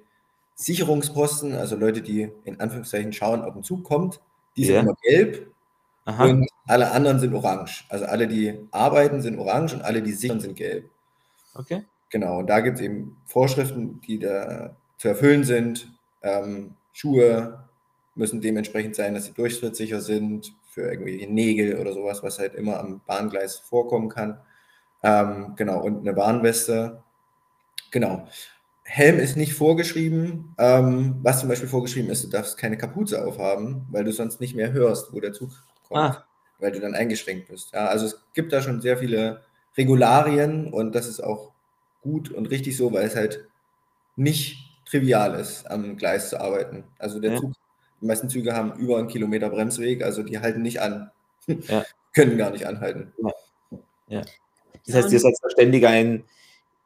S3: Sicherungsposten, also Leute, die in Anführungszeichen schauen, ob ein Zug kommt, die sind yeah. immer gelb. Aha. Und alle anderen sind orange. Also alle, die arbeiten, sind orange und alle, die sichern, sind gelb.
S2: Okay.
S3: Genau, und da gibt es eben Vorschriften, die da zu erfüllen sind. Ähm, Schuhe müssen dementsprechend sein, dass sie durchtrittssicher sind für irgendwelche Nägel oder sowas, was halt immer am Bahngleis vorkommen kann. Ähm, genau, und eine Warnweste. Genau. Helm ist nicht vorgeschrieben. Ähm, was zum Beispiel vorgeschrieben ist, du darfst keine Kapuze aufhaben, weil du sonst nicht mehr hörst, wo der Zug kommt, ah. weil du dann eingeschränkt bist. Ja, also es gibt da schon sehr viele Regularien und das ist auch gut und richtig so, weil es halt nicht trivial ist, am Gleis zu arbeiten. Also der ja. Zug, die meisten Züge haben über einen Kilometer Bremsweg, also die halten nicht an. Ja. Können gar nicht anhalten. Ja.
S2: Das heißt, ihr seid ständig ein,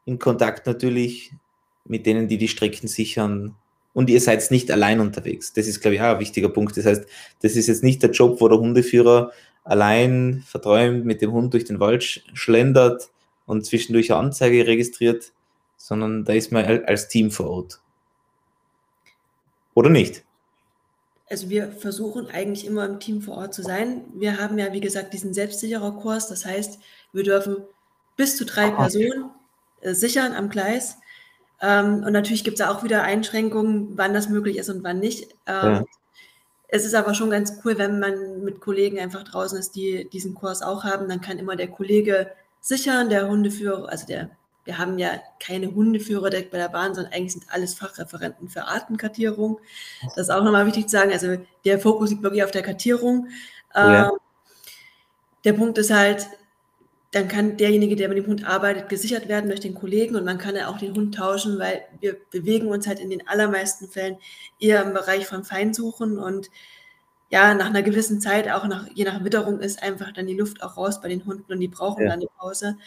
S2: in Kontakt natürlich mit denen, die die Strecken sichern. Und ihr seid nicht allein unterwegs. Das ist, glaube ich, auch ein wichtiger Punkt. Das heißt, das ist jetzt nicht der Job, wo der Hundeführer allein verträumt mit dem Hund durch den Wald schlendert und zwischendurch eine Anzeige registriert, sondern da ist man als Team vor Ort. Oder nicht?
S1: Also wir versuchen eigentlich immer im Team vor Ort zu sein. Wir haben ja, wie gesagt, diesen selbstsicherer Kurs. Das heißt, wir dürfen bis zu drei Personen äh, sichern am Gleis. Ähm, und natürlich gibt es auch wieder Einschränkungen, wann das möglich ist und wann nicht. Ähm, ja. Es ist aber schon ganz cool, wenn man mit Kollegen einfach draußen ist, die diesen Kurs auch haben. Dann kann immer der Kollege sichern, der Hundeführer, also der, wir haben ja keine Hundeführer direkt bei der Bahn, sondern eigentlich sind alles Fachreferenten für Artenkartierung. Das ist auch nochmal wichtig zu sagen. Also der Fokus liegt wirklich auf der Kartierung. Ja. Ähm, der Punkt ist halt, dann kann derjenige, der mit dem Hund arbeitet, gesichert werden durch den Kollegen und man kann ja auch den Hund tauschen, weil wir bewegen uns halt in den allermeisten Fällen eher im Bereich von Feinsuchen und ja, nach einer gewissen Zeit, auch nach, je nach Witterung, ist einfach dann die Luft auch raus bei den Hunden und die brauchen ja. dann eine Pause.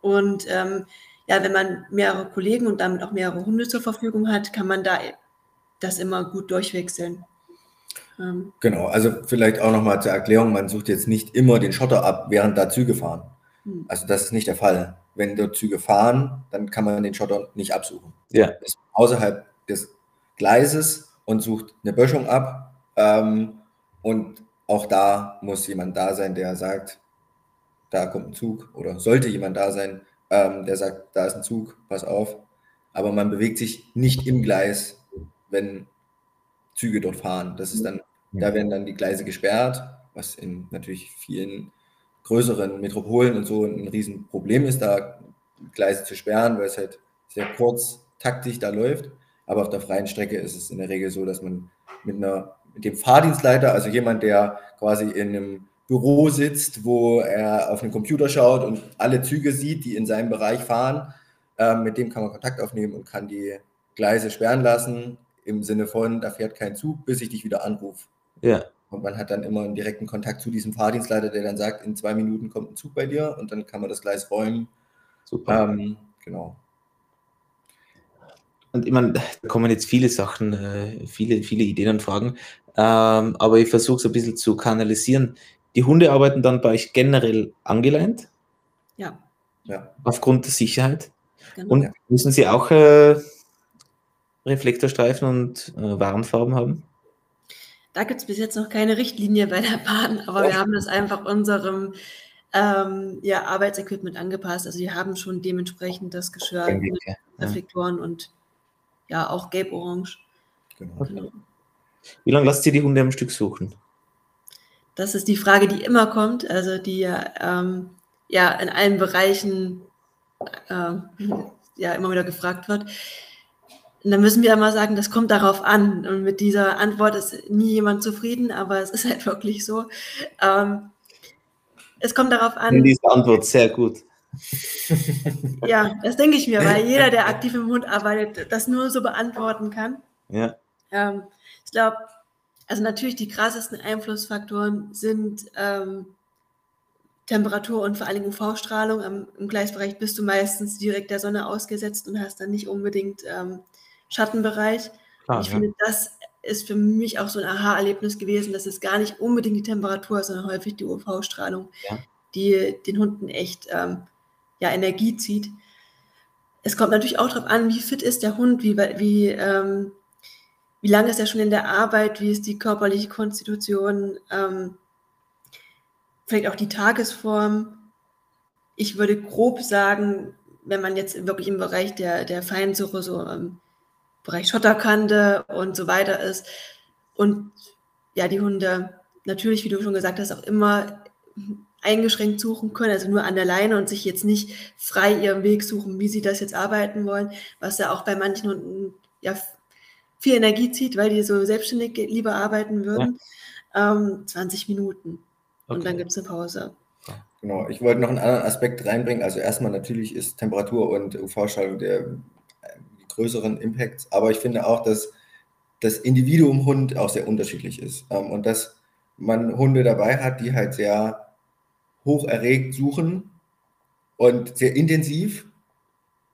S1: Und ähm, ja, wenn man mehrere Kollegen und damit auch mehrere Hunde zur Verfügung hat, kann man da das immer gut durchwechseln.
S3: Ähm. Genau, also vielleicht auch nochmal zur Erklärung, man sucht jetzt nicht immer den Schotter ab, während da Züge fahren. Hm. Also das ist nicht der Fall. Wenn dort Züge fahren, dann kann man den Schotter nicht absuchen. Ja. Ist außerhalb des Gleises und sucht eine Böschung ab. Ähm, und auch da muss jemand da sein, der sagt, da kommt ein Zug oder sollte jemand da sein, ähm, der sagt, da ist ein Zug, pass auf. Aber man bewegt sich nicht im Gleis, wenn Züge dort fahren. Das ist dann, da werden dann die Gleise gesperrt, was in natürlich vielen größeren Metropolen und so ein Riesenproblem ist, da Gleise zu sperren, weil es halt sehr kurz taktisch da läuft. Aber auf der freien Strecke ist es in der Regel so, dass man mit, einer, mit dem Fahrdienstleiter, also jemand, der quasi in einem Büro sitzt, wo er auf den Computer schaut und alle Züge sieht, die in seinem Bereich fahren, äh, mit dem kann man Kontakt aufnehmen und kann die Gleise sperren lassen, im Sinne von, da fährt kein Zug, bis ich dich wieder anrufe. Ja. Und man hat dann immer einen direkten Kontakt zu diesem Fahrdienstleiter, der dann sagt, in zwei Minuten kommt ein Zug bei dir und dann kann man das Gleis räumen. Super. Ähm, genau.
S2: Und ich meine, da kommen jetzt viele Sachen, äh, viele, viele Ideen und Fragen, ähm, aber ich versuche es ein bisschen zu kanalisieren. Die Hunde arbeiten dann bei euch generell angeleint? Ja. ja. Aufgrund der Sicherheit? Genau. Und müssen sie auch äh, Reflektorstreifen und äh, Warnfarben haben?
S1: Da gibt es bis jetzt noch keine Richtlinie bei der Bahn, aber wir haben das einfach unserem ähm, ja, Arbeitsequipment angepasst. Also wir haben schon dementsprechend das Geschirr mit ja. Reflektoren und ja, auch gelb-orange. Genau.
S2: genau. Wie lange lasst ihr die Hunde am Stück suchen?
S1: Das ist die Frage, die immer kommt, also die ähm, ja in allen Bereichen äh, ja immer wieder gefragt wird. Und dann müssen wir immer sagen, das kommt darauf an. Und mit dieser Antwort ist nie jemand zufrieden, aber es ist halt wirklich so. Ähm, es kommt darauf an.
S2: Diese Antwort sehr gut.
S1: ja, das denke ich mir, weil jeder, der aktiv im Hund arbeitet, das nur so beantworten kann. Ja. Ähm, ich glaube, also natürlich die krassesten Einflussfaktoren sind ähm, Temperatur und vor allem UV-Strahlung. Im Gleisbereich bist du meistens direkt der Sonne ausgesetzt und hast dann nicht unbedingt ähm, Schattenbereich. Klar, ich ja. finde, das ist für mich auch so ein Aha-Erlebnis gewesen, dass es gar nicht unbedingt die Temperatur ist, sondern häufig die UV-Strahlung, ja. die den Hunden echt ähm, ja, Energie zieht. Es kommt natürlich auch darauf an, wie fit ist der Hund, wie, wie, ähm, wie lange ist er schon in der Arbeit, wie ist die körperliche Konstitution, ähm, vielleicht auch die Tagesform. Ich würde grob sagen, wenn man jetzt wirklich im Bereich der, der Feinsuche so ähm, Bereich Schotterkante und so weiter ist. Und ja, die Hunde natürlich, wie du schon gesagt hast, auch immer eingeschränkt suchen können, also nur an der Leine und sich jetzt nicht frei ihren Weg suchen, wie sie das jetzt arbeiten wollen, was ja auch bei manchen Hunden ja viel Energie zieht, weil die so selbstständig lieber arbeiten würden. Ja. Ähm, 20 Minuten. Okay. Und dann gibt es eine Pause.
S3: Genau, ich wollte noch einen anderen Aspekt reinbringen. Also erstmal natürlich ist Temperatur und UV-Strahlung der größeren Impacts, aber ich finde auch, dass das Individuum Hund auch sehr unterschiedlich ist. Ähm, und dass man Hunde dabei hat, die halt sehr hoch erregt suchen und sehr intensiv.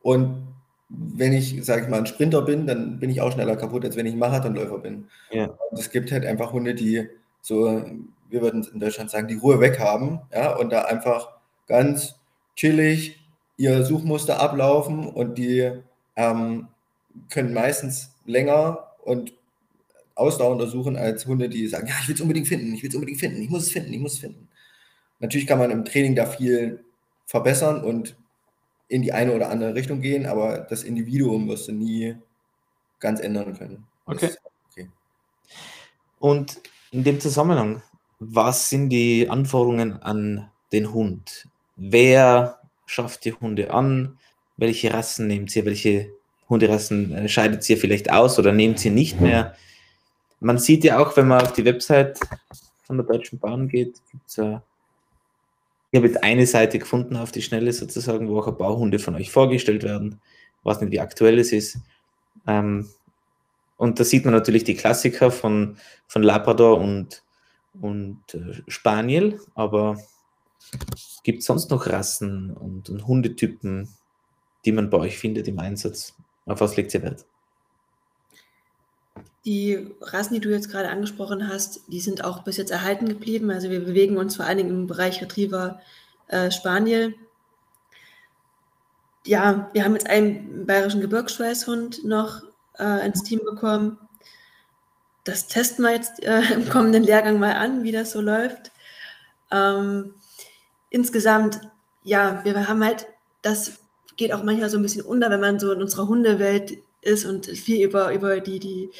S3: Und wenn ich, sage ich mal, ein Sprinter bin, dann bin ich auch schneller kaputt, als wenn ich ein Marathonläufer bin. Ja. Und es gibt halt einfach Hunde, die so, wir würden in Deutschland sagen, die Ruhe weg haben, ja, und da einfach ganz chillig ihr Suchmuster ablaufen und die ähm, können meistens länger und ausdauernder suchen als Hunde, die sagen, ja, ich will es unbedingt finden, ich will es unbedingt finden, ich muss es finden, ich muss es finden. Natürlich kann man im Training da viel verbessern und in die eine oder andere Richtung gehen, aber das Individuum wirst du nie ganz ändern können.
S2: Okay. okay. Und in dem Zusammenhang, was sind die Anforderungen an den Hund? Wer schafft die Hunde an? Welche Rassen nehmt ihr? Welche Hunderassen äh, scheidet ihr vielleicht aus oder nehmt ihr nicht mehr? Man sieht ja auch, wenn man auf die Website von der Deutschen Bahn geht, gibt es äh, ich habe jetzt eine Seite gefunden auf die Schnelle sozusagen, wo auch ein paar Hunde von euch vorgestellt werden. Ich weiß nicht, wie aktuell es ist. Ähm, und da sieht man natürlich die Klassiker von, von Labrador und, und äh, Spaniel, aber gibt es sonst noch Rassen und, und, Hundetypen, die man bei euch findet im Einsatz? Auf was legt ihr Wert?
S1: Die Rassen, die du jetzt gerade angesprochen hast, die sind auch bis jetzt erhalten geblieben. Also wir bewegen uns vor allen Dingen im Bereich Retriever äh, Spaniel. Ja, wir haben jetzt einen bayerischen Gebirgsschweißhund noch äh, ins Team bekommen. Das testen wir jetzt äh, im kommenden Lehrgang mal an, wie das so läuft. Ähm, insgesamt, ja, wir haben halt, das geht auch manchmal so ein bisschen unter, wenn man so in unserer Hundewelt ist und viel über, über die, die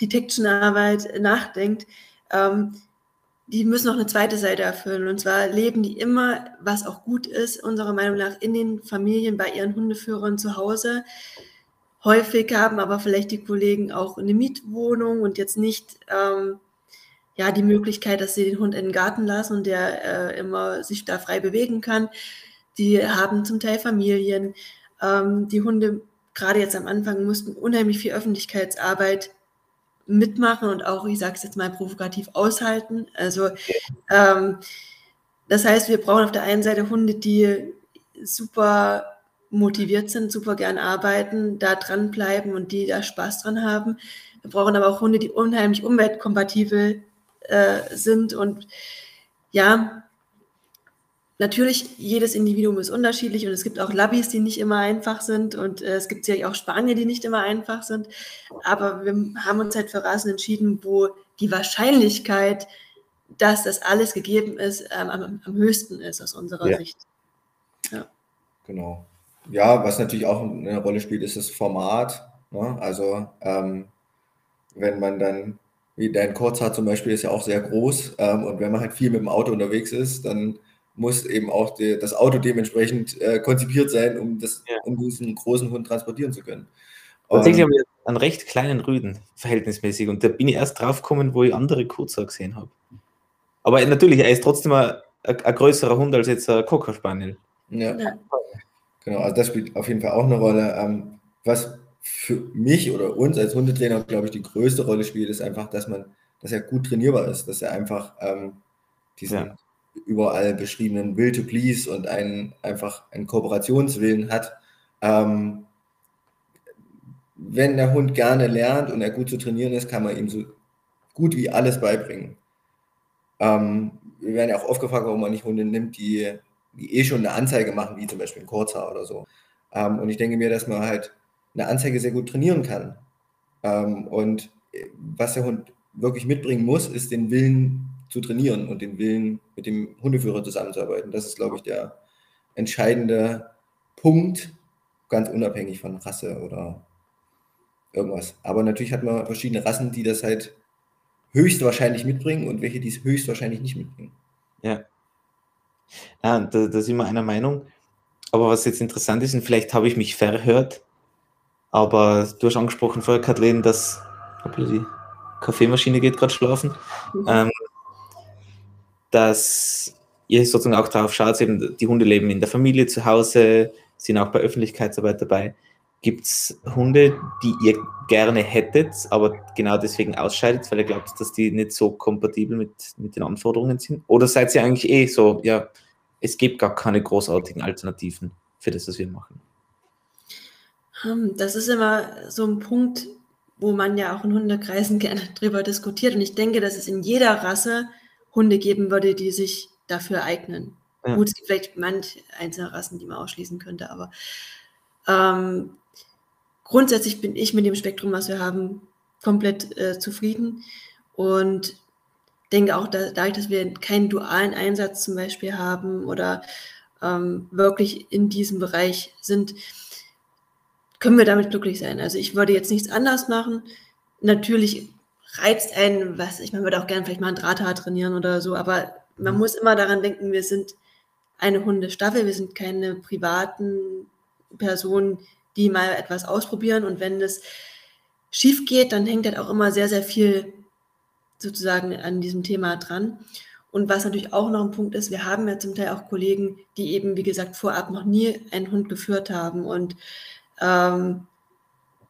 S1: Detection-Arbeit nachdenkt, ähm, die müssen noch eine zweite Seite erfüllen. Und zwar leben die immer, was auch gut ist, unserer Meinung nach, in den Familien bei ihren Hundeführern zu Hause. Häufig haben aber vielleicht die Kollegen auch eine Mietwohnung und jetzt nicht ähm, ja, die Möglichkeit, dass sie den Hund in den Garten lassen und der äh, immer sich da frei bewegen kann. Die haben zum Teil Familien. Ähm, die Hunde, gerade jetzt am Anfang, mussten unheimlich viel Öffentlichkeitsarbeit mitmachen und auch, ich sage es jetzt mal provokativ, aushalten. Also ähm, das heißt, wir brauchen auf der einen Seite Hunde, die super motiviert sind, super gern arbeiten, da dranbleiben und die da Spaß dran haben. Wir brauchen aber auch Hunde, die unheimlich umweltkompatibel äh, sind und ja, Natürlich, jedes Individuum ist unterschiedlich und es gibt auch Labbys, die nicht immer einfach sind und äh, es gibt sicherlich auch Spanier, die nicht immer einfach sind. Aber wir haben uns halt für Rassen entschieden, wo die Wahrscheinlichkeit, dass das alles gegeben ist, ähm, am, am, höchsten ist aus unserer ja. Sicht.
S3: Ja. Genau. Ja, was natürlich auch eine Rolle spielt, ist das Format. Ne? Also ähm, wenn man dann, wie dein Kurzhaar zum Beispiel ist ja auch sehr groß ähm, und wenn man halt viel mit dem Auto unterwegs ist, dann muss eben auch die, das Auto dementsprechend äh, konzipiert sein, um, das, ja. um diesen großen Hund transportieren zu können.
S2: Tatsächlich haben wir einen recht kleinen Rüden, verhältnismäßig. Und da bin ich erst drauf gekommen, wo ich andere Kurzer gesehen habe. Aber natürlich, er ist trotzdem ein, ein größerer Hund als jetzt ein Cocker Spaniel.
S3: Ja. ja. Genau, also das spielt auf jeden Fall auch eine Rolle. Ähm, was für mich oder uns als Hundetrainer, glaube ich, die größte Rolle spielt, ist einfach, dass man, dass er gut trainierbar ist, dass er einfach ähm, diesen ja überall beschriebenen Will to Please und einen, einfach einen Kooperationswillen hat. Ähm, wenn der Hund gerne lernt und er gut zu trainieren ist, kann man ihm so gut wie alles beibringen. Ähm, wir werden ja auch oft gefragt, warum man nicht Hunde nimmt, die, die eh schon eine Anzeige machen, wie zum Beispiel ein Kurzhaar oder so. Ähm, und ich denke mir, dass man halt eine Anzeige sehr gut trainieren kann. Ähm, und was der Hund wirklich mitbringen muss, ist den Willen zu trainieren und den Willen, mit dem Hundeführer zusammenzuarbeiten. Das ist, glaube ich, der entscheidende Punkt, ganz unabhängig von Rasse oder irgendwas. Aber natürlich hat man verschiedene Rassen, die das halt höchstwahrscheinlich mitbringen und welche, die es höchstwahrscheinlich nicht mitbringen.
S2: Ja. Ja, da, da sind wir einer Meinung. Aber was jetzt interessant ist, und vielleicht habe ich mich verhört, aber du hast angesprochen vorher, Kathleen, dass die Kaffeemaschine geht gerade schlafen, mhm. ähm, dass ihr sozusagen auch darauf schaut, eben die Hunde leben in der Familie zu Hause, sind auch bei Öffentlichkeitsarbeit dabei. Gibt es Hunde, die ihr gerne hättet, aber genau deswegen ausscheidet, weil ihr glaubt, dass die nicht so kompatibel mit, mit den Anforderungen sind? Oder seid ihr eigentlich eh so, ja, es gibt gar keine großartigen Alternativen für das, was wir machen?
S1: Hm, das ist immer so ein Punkt, wo man ja auch in Hundekreisen gerne drüber diskutiert. Und ich denke, dass es in jeder Rasse Hunde geben würde, die sich dafür eignen. Ja. Gut, es gibt vielleicht manche einzelne Rassen, die man ausschließen könnte, aber ähm, grundsätzlich bin ich mit dem Spektrum, was wir haben, komplett äh, zufrieden und denke auch, da, dadurch, dass wir keinen dualen Einsatz zum Beispiel haben oder ähm, wirklich in diesem Bereich sind, können wir damit glücklich sein. Also ich würde jetzt nichts anders machen. Natürlich reizt einen, was ich man würde auch gerne vielleicht mal ein Drahthaar trainieren oder so, aber man mhm. muss immer daran denken, wir sind eine Hundestaffel, wir sind keine privaten Personen, die mal etwas ausprobieren und wenn das schief geht, dann hängt halt auch immer sehr, sehr viel sozusagen an diesem Thema dran. Und was natürlich auch noch ein Punkt ist, wir haben ja zum Teil auch Kollegen, die eben, wie gesagt, vorab noch nie einen Hund geführt haben. Und ähm,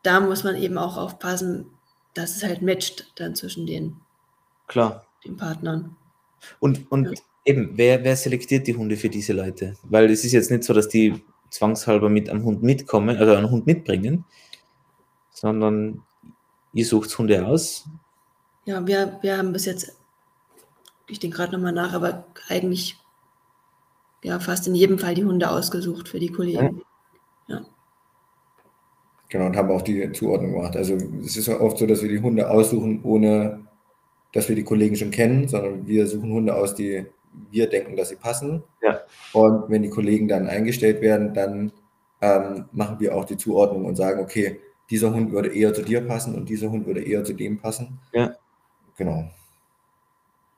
S1: da muss man eben auch aufpassen, dass es halt matcht dann zwischen den,
S2: Klar.
S1: den Partnern.
S2: Und, und ja. eben, wer, wer selektiert die Hunde für diese Leute? Weil es ist jetzt nicht so, dass die zwangshalber mit einem Hund mitkommen, also einen Hund mitbringen, sondern ihr sucht Hunde aus.
S1: Ja, wir, wir haben bis jetzt, ich denke gerade nochmal nach, aber eigentlich ja fast in jedem Fall die Hunde ausgesucht für die Kollegen. Ja. ja.
S3: Genau, und haben auch die Zuordnung gemacht. Also es ist oft so, dass wir die Hunde aussuchen, ohne dass wir die Kollegen schon kennen, sondern wir suchen Hunde aus, die wir denken, dass sie passen.
S2: Ja.
S3: Und wenn die Kollegen dann eingestellt werden, dann ähm, machen wir auch die Zuordnung und sagen, okay, dieser Hund würde eher zu dir passen und dieser Hund würde eher zu dem passen.
S2: Ja.
S3: Genau.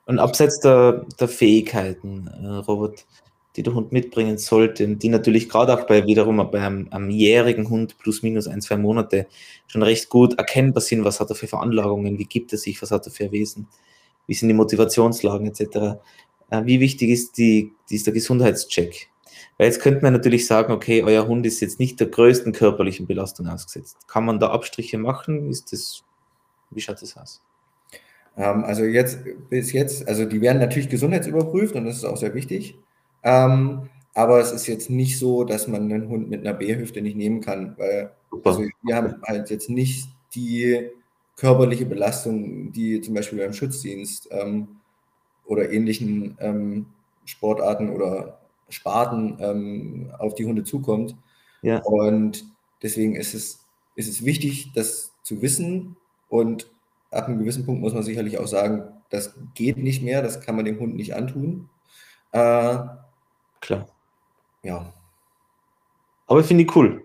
S2: Und abseits der, der Fähigkeiten, äh, Robert, die der Hund mitbringen sollte, die natürlich gerade auch bei wiederum bei einem, einem, jährigen Hund plus minus ein, zwei Monate schon recht gut erkennbar sind, was hat er für Veranlagungen, wie gibt er sich, was hat er für Wesen, wie sind die Motivationslagen etc. Äh, wie wichtig ist, die, ist der Gesundheitscheck? Weil jetzt könnte man natürlich sagen, okay, euer Hund ist jetzt nicht der größten körperlichen Belastung ausgesetzt. Kann man da Abstriche machen? Ist das, wie schaut das aus?
S3: Ähm, also jetzt, bis jetzt, also die werden natürlich gesundheitsüberprüft und das ist auch sehr wichtig. Ähm, aber es ist jetzt nicht so, dass man einen Hund mit einer B-Hüfte nicht nehmen kann, weil also wir haben halt jetzt nicht die körperliche Belastung, die zum Beispiel beim Schutzdienst ähm, oder ähnlichen ähm, Sportarten oder Sparten ähm, auf die Hunde zukommt.
S2: Ja.
S3: Und deswegen ist es, ist es wichtig, das zu wissen. Und ab einem gewissen Punkt muss man sicherlich auch sagen, das geht nicht mehr, das kann man dem Hund nicht antun. Äh,
S2: Klar.
S3: Ja.
S2: Aber finde ich cool,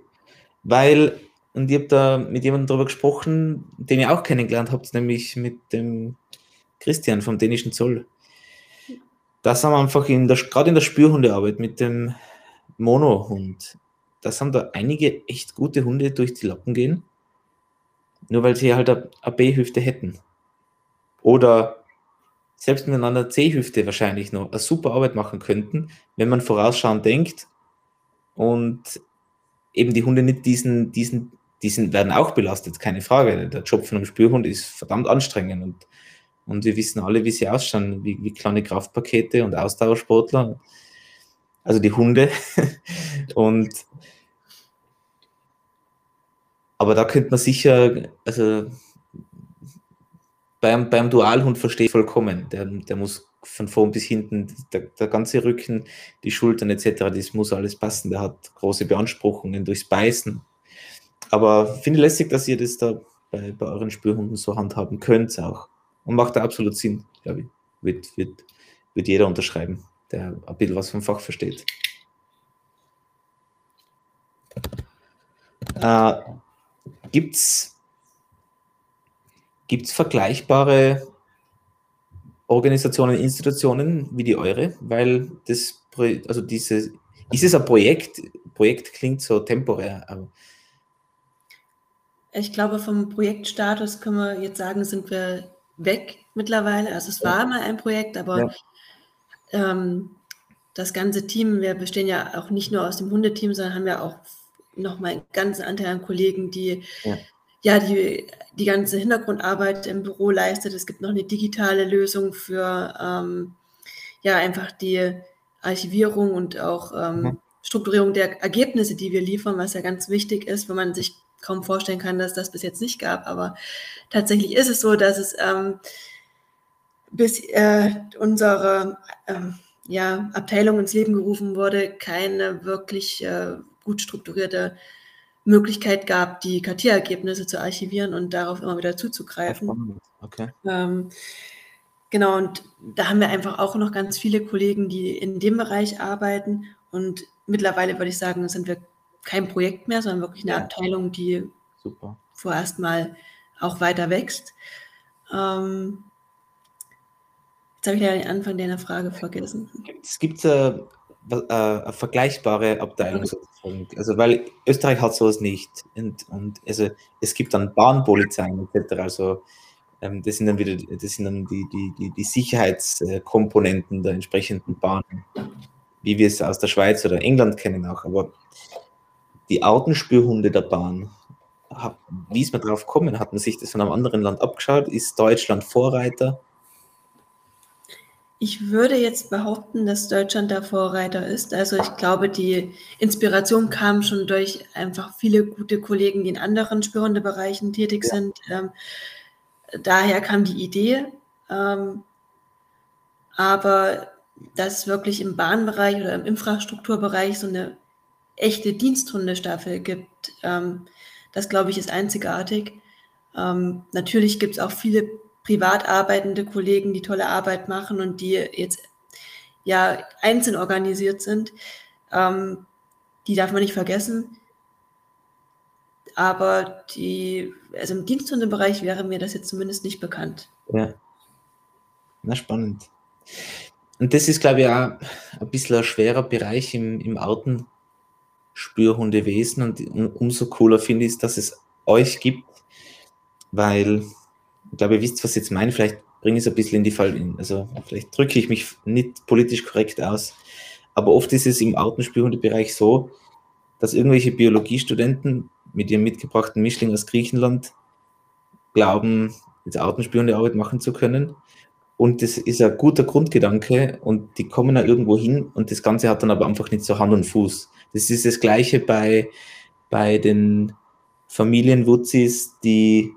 S2: weil, und ich habe da mit jemandem darüber gesprochen, den ihr auch kennengelernt habt, nämlich mit dem Christian vom dänischen Zoll. Das haben wir einfach in der, gerade in der Spürhundearbeit mit dem Monohund, das haben da einige echt gute Hunde durch die Lappen gehen, nur weil sie halt eine B-Hüfte hätten. Oder selbst mit einer C-Hüfte wahrscheinlich noch eine super Arbeit machen könnten, wenn man vorausschauend denkt und eben die Hunde nicht diesen, diesen, diesen werden auch belastet, keine Frage. Der Job von einem Spürhund ist verdammt anstrengend und und wir wissen alle, wie sie ausschauen, wie, wie kleine Kraftpakete und Ausdauersportler. Also die Hunde. und aber da könnte man sicher, also beim, beim Dualhund verstehe ich vollkommen. Der, der muss von vorn bis hinten, der, der ganze Rücken, die Schultern etc., das muss alles passen. Der hat große Beanspruchungen durchs Beißen. Aber finde lässig, dass ihr das da bei, bei euren Spürhunden so handhaben könnt auch. Und macht da absolut Sinn, glaube ich. Wird, wird, wird jeder unterschreiben, der ein bisschen was vom Fach versteht. Äh, Gibt es vergleichbare Organisationen, Institutionen wie die eure? Weil das also diese, ist es ein Projekt? Projekt klingt so temporär, aber.
S1: Ich glaube, vom Projektstatus können wir jetzt sagen, sind wir weg mittlerweile. Also es war mal ein Projekt, aber ja. ähm, das ganze Team, wir bestehen ja auch nicht nur aus dem Hundeteam, sondern haben ja auch nochmal einen ganzen Anteil an Kollegen, die ja. Ja, die, die ganze Hintergrundarbeit im Büro leistet. Es gibt noch eine digitale Lösung für ähm, ja einfach die Archivierung und auch ähm, mhm. Strukturierung der Ergebnisse, die wir liefern, was ja ganz wichtig ist, wenn man sich kaum vorstellen kann, dass das bis jetzt nicht gab. Aber tatsächlich ist es so, dass es ähm, bis äh, unsere ähm, ja, Abteilung ins Leben gerufen wurde, keine wirklich äh, gut strukturierte Möglichkeit gab, die KT-Ergebnisse zu archivieren und darauf immer wieder zuzugreifen. Okay. Ähm, genau, und da haben wir einfach auch noch ganz viele Kollegen, die in dem Bereich arbeiten. Und mittlerweile würde ich sagen, sind wir kein Projekt mehr, sondern wirklich eine ja. Abteilung, die Super. vorerst mal auch weiter wächst. Ähm, jetzt habe ich ja den Anfang deiner Frage vergessen.
S2: Es gibt äh, äh, eine vergleichbare Abteilung sozusagen. Also weil Österreich hat sowas nicht. Und, und also es gibt dann Bahnpolizeien etc. Also ähm, das sind dann wieder das sind dann die, die, die, die Sicherheitskomponenten der entsprechenden Bahnen, wie wir es aus der Schweiz oder England kennen auch. Aber die Augenspürhunde der Bahn, wie ist man drauf gekommen? Hat man sich das von einem anderen Land abgeschaut? Ist Deutschland Vorreiter?
S1: Ich würde jetzt behaupten, dass Deutschland der Vorreiter ist. Also ich glaube, die Inspiration kam schon durch einfach viele gute Kollegen, die in anderen Spürhundebereichen tätig ja. sind. Ähm, daher kam die Idee. Ähm, aber dass wirklich im Bahnbereich oder im Infrastrukturbereich so eine echte Diensthundestaffel gibt. Ähm, das, glaube ich, ist einzigartig. Ähm, natürlich gibt es auch viele privat arbeitende Kollegen, die tolle Arbeit machen und die jetzt ja einzeln organisiert sind. Ähm, die darf man nicht vergessen. Aber die, also im Diensthundebereich wäre mir das jetzt zumindest nicht bekannt.
S2: Ja. Na, spannend. Und das ist, glaube ich, auch ein bisschen ein schwerer Bereich im, im Arten, Spürhundewesen und umso cooler finde ich es, dass es euch gibt, weil ich glaube, ihr wisst, was ich jetzt meine, vielleicht bringe ich es ein bisschen in die Fall, also vielleicht drücke ich mich nicht politisch korrekt aus, aber oft ist es im Autenspürhundebereich so, dass irgendwelche Biologiestudenten mit ihrem mitgebrachten Mischling aus Griechenland glauben, jetzt Autenspürhundearbeit machen zu können. Und das ist ein guter Grundgedanke und die kommen da irgendwo hin und das Ganze hat dann aber einfach nicht so Hand und Fuß. Das ist das Gleiche bei, bei den Familienwutzis, die,